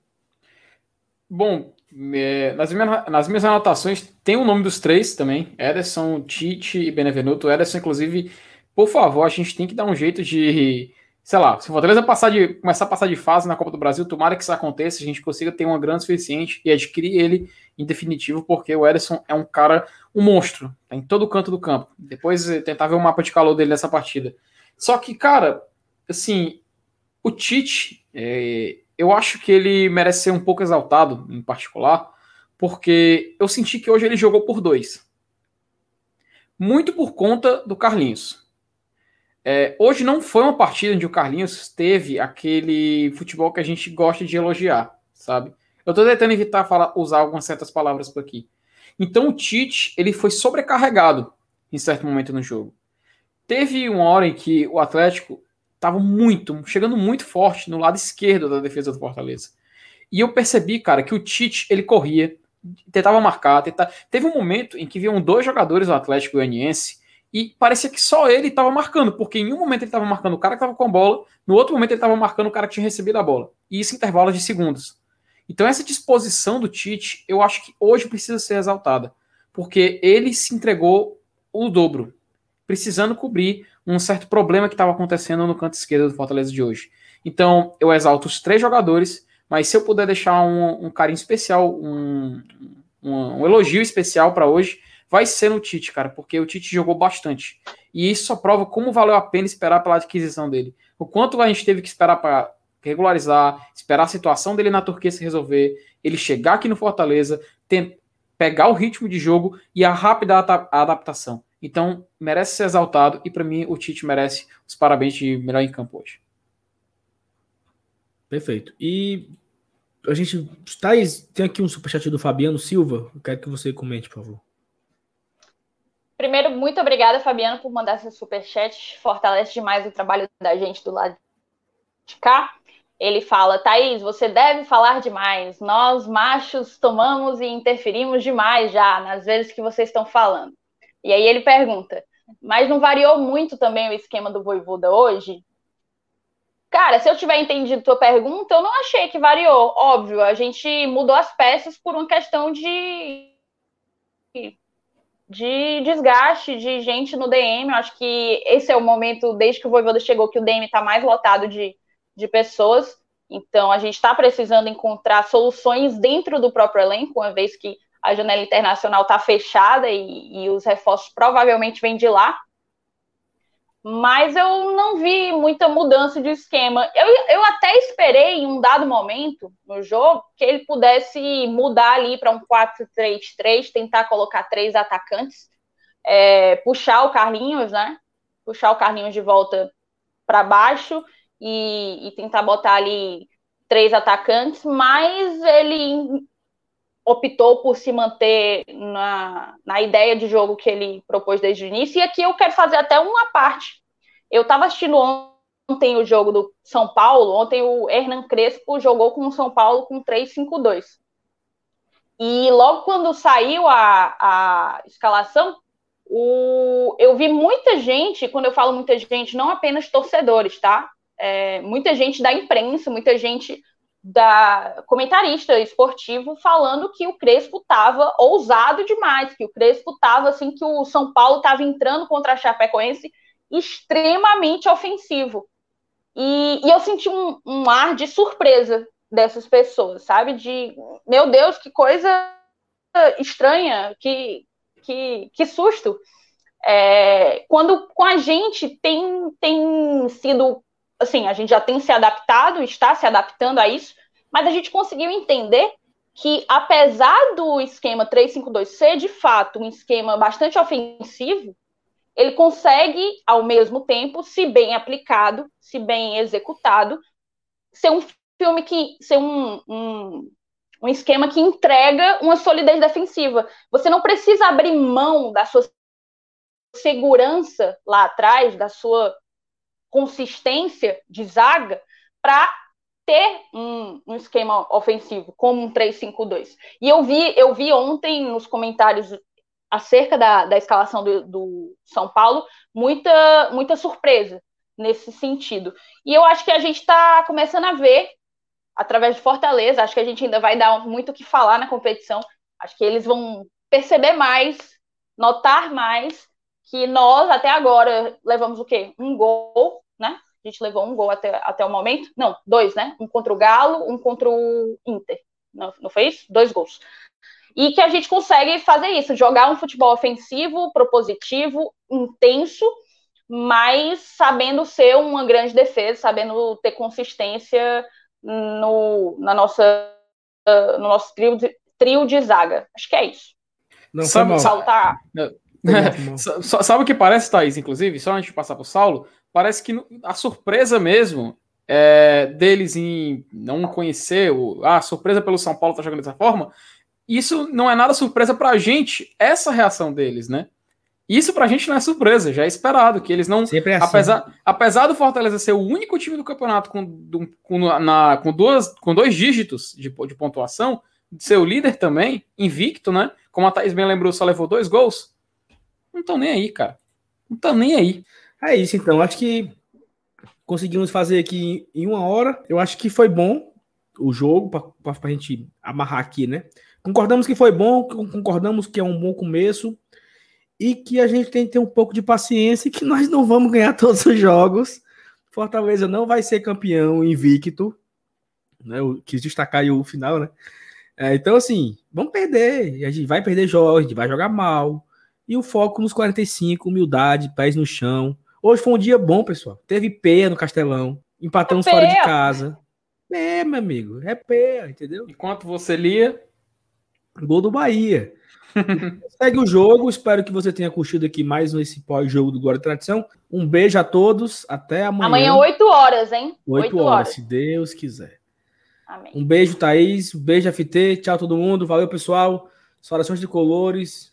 Bom, é, nas, minhas, nas minhas anotações tem o nome dos três também: Ederson, Tite e Benevenuto. Ederson, inclusive, por favor, a gente tem que dar um jeito de sei lá, se o Fortaleza passar de, começar a passar de fase na Copa do Brasil, tomara que isso aconteça, a gente consiga ter uma grana suficiente e adquirir ele em definitivo, porque o Ederson é um cara, um monstro, tá em todo canto do campo. Depois eh, tentar ver o mapa de calor dele nessa partida. Só que, cara, assim, o Tite, é, eu acho que ele merece ser um pouco exaltado, em particular, porque eu senti que hoje ele jogou por dois. Muito por conta do Carlinhos. É, hoje não foi uma partida onde o Carlinhos teve aquele futebol que a gente gosta de elogiar, sabe? Eu tô tentando evitar falar, usar algumas certas palavras por aqui. Então o Tite, ele foi sobrecarregado em certo momento no jogo. Teve uma hora em que o Atlético estava muito, chegando muito forte no lado esquerdo da defesa do Fortaleza. E eu percebi, cara, que o Tite, ele corria, tentava marcar, tentava... teve um momento em que viam dois jogadores do Atlético Goianiense e parecia que só ele estava marcando, porque em um momento ele estava marcando o cara que estava com a bola, no outro momento ele estava marcando o cara que tinha recebido a bola. E isso em intervalos de segundos. Então essa disposição do Tite, eu acho que hoje precisa ser exaltada, porque ele se entregou o dobro, precisando cobrir um certo problema que estava acontecendo no canto esquerdo do Fortaleza de hoje. Então eu exalto os três jogadores, mas se eu puder deixar um, um carinho especial, um, um, um elogio especial para hoje vai ser no Tite, cara, porque o Tite jogou bastante. E isso só prova como valeu a pena esperar pela adquisição dele. O quanto a gente teve que esperar para regularizar, esperar a situação dele na Turquia se resolver, ele chegar aqui no Fortaleza, pegar o ritmo de jogo e a rápida adaptação. Então, merece ser exaltado e para mim o Tite merece os parabéns de melhor em campo hoje. Perfeito. E a gente. Thaís, tem aqui um superchat do Fabiano Silva. Eu quero que você comente, por favor. Primeiro, muito obrigada, Fabiano, por mandar esse superchat. Fortalece demais o trabalho da gente do lado de cá. Ele fala, Thaís, você deve falar demais. Nós, machos, tomamos e interferimos demais já nas vezes que vocês estão falando. E aí ele pergunta, mas não variou muito também o esquema do Voivoda hoje? Cara, se eu tiver entendido tua pergunta, eu não achei que variou. Óbvio, a gente mudou as peças por uma questão de de desgaste de gente no DM. Eu acho que esse é o momento, desde que o Voivoda chegou, que o DM está mais lotado de, de pessoas. Então, a gente está precisando encontrar soluções dentro do próprio elenco, uma vez que a janela internacional está fechada e, e os reforços provavelmente vêm de lá mas eu não vi muita mudança de esquema. Eu, eu até esperei em um dado momento no jogo que ele pudesse mudar ali para um 4-3-3, tentar colocar três atacantes, é, puxar o Carlinhos, né? Puxar o Carlinhos de volta para baixo e, e tentar botar ali três atacantes, mas ele optou por se manter na, na ideia de jogo que ele propôs desde o início. E aqui eu quero fazer até uma parte. Eu estava assistindo ontem o jogo do São Paulo. Ontem o Hernan Crespo jogou com o São Paulo com 3-5-2. E logo quando saiu a, a escalação, o, eu vi muita gente, quando eu falo muita gente, não apenas torcedores, tá? É, muita gente da imprensa, muita gente da comentarista esportivo falando que o Crespo estava ousado demais, que o Crespo estava assim que o São Paulo estava entrando contra a Chapecoense extremamente ofensivo. E, e eu senti um, um, ar de surpresa dessas pessoas, sabe? De meu Deus, que coisa estranha, que, que, que susto. É, quando com a gente tem, tem sido assim, a gente já tem se adaptado, está se adaptando a isso, mas a gente conseguiu entender que, apesar do esquema 352 ser de fato um esquema bastante ofensivo, ele consegue, ao mesmo tempo, se bem aplicado, se bem executado, ser um filme que. ser um, um, um esquema que entrega uma solidez defensiva. Você não precisa abrir mão da sua segurança lá atrás, da sua consistência de zaga para ter um, um, esquema ofensivo como um 3-5-2. E eu vi, eu vi ontem nos comentários acerca da, da escalação do, do, São Paulo muita, muita surpresa nesse sentido. E eu acho que a gente está começando a ver, através de Fortaleza, acho que a gente ainda vai dar muito o que falar na competição. Acho que eles vão perceber mais, notar mais que nós até agora levamos o quê? Um gol né? A gente levou um gol até, até o momento. Não, dois, né? Um contra o Galo, um contra o Inter. Não, não foi isso? Dois gols. E que a gente consegue fazer isso, jogar um futebol ofensivo, propositivo, intenso, mas sabendo ser uma grande defesa, sabendo ter consistência no, na nossa, no nosso trio de, trio de zaga. Acho que é isso. Não, sabe, saltar. Sabe o que parece, Thaís, inclusive? Só antes de passar para o Saulo, parece que a surpresa mesmo é, deles em não conhecer, o, ah, a surpresa pelo São Paulo tá jogando dessa forma, isso não é nada surpresa para a gente, essa reação deles, né? Isso pra gente não é surpresa, já é esperado, que eles não. É assim. apesar, apesar do Fortaleza ser o único time do campeonato com, com, na, com, duas, com dois dígitos de, de pontuação, ser o líder também, invicto, né? Como a Thaís bem lembrou, só levou dois gols. Não estão nem aí, cara. Não estão nem aí. É isso, então. Acho que conseguimos fazer aqui em uma hora. Eu acho que foi bom o jogo, para a gente amarrar aqui, né? Concordamos que foi bom, concordamos que é um bom começo e que a gente tem que ter um pouco de paciência e que nós não vamos ganhar todos os jogos. Fortaleza não vai ser campeão invicto, né? Eu quis destacar aí o final, né? É, então, assim, vamos perder. A gente vai perder jogos, a gente vai jogar mal. E o foco nos 45, humildade, pés no chão. Hoje foi um dia bom, pessoal. Teve peia no Castelão. Empatamos é fora de casa. É, meu amigo. É peia, entendeu? Enquanto você lia. Gol do Bahia. Segue o jogo. Espero que você tenha curtido aqui mais esse pós-jogo do Glória e Tradição. Um beijo a todos. Até amanhã. Amanhã, 8 horas, hein? 8, 8 horas, horas, se Deus quiser. Amém. Um beijo, Thaís. Um beijo, FT. Tchau, todo mundo. Valeu, pessoal. Saudações de colores.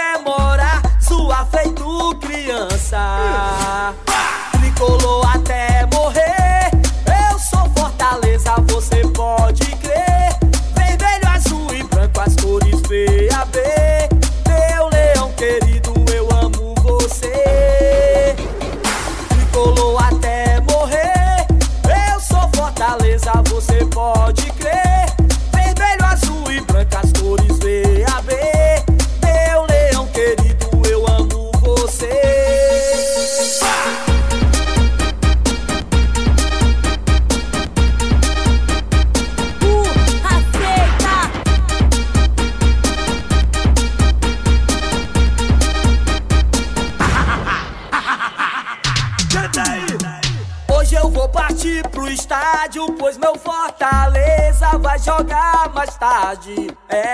싸 tarde. É,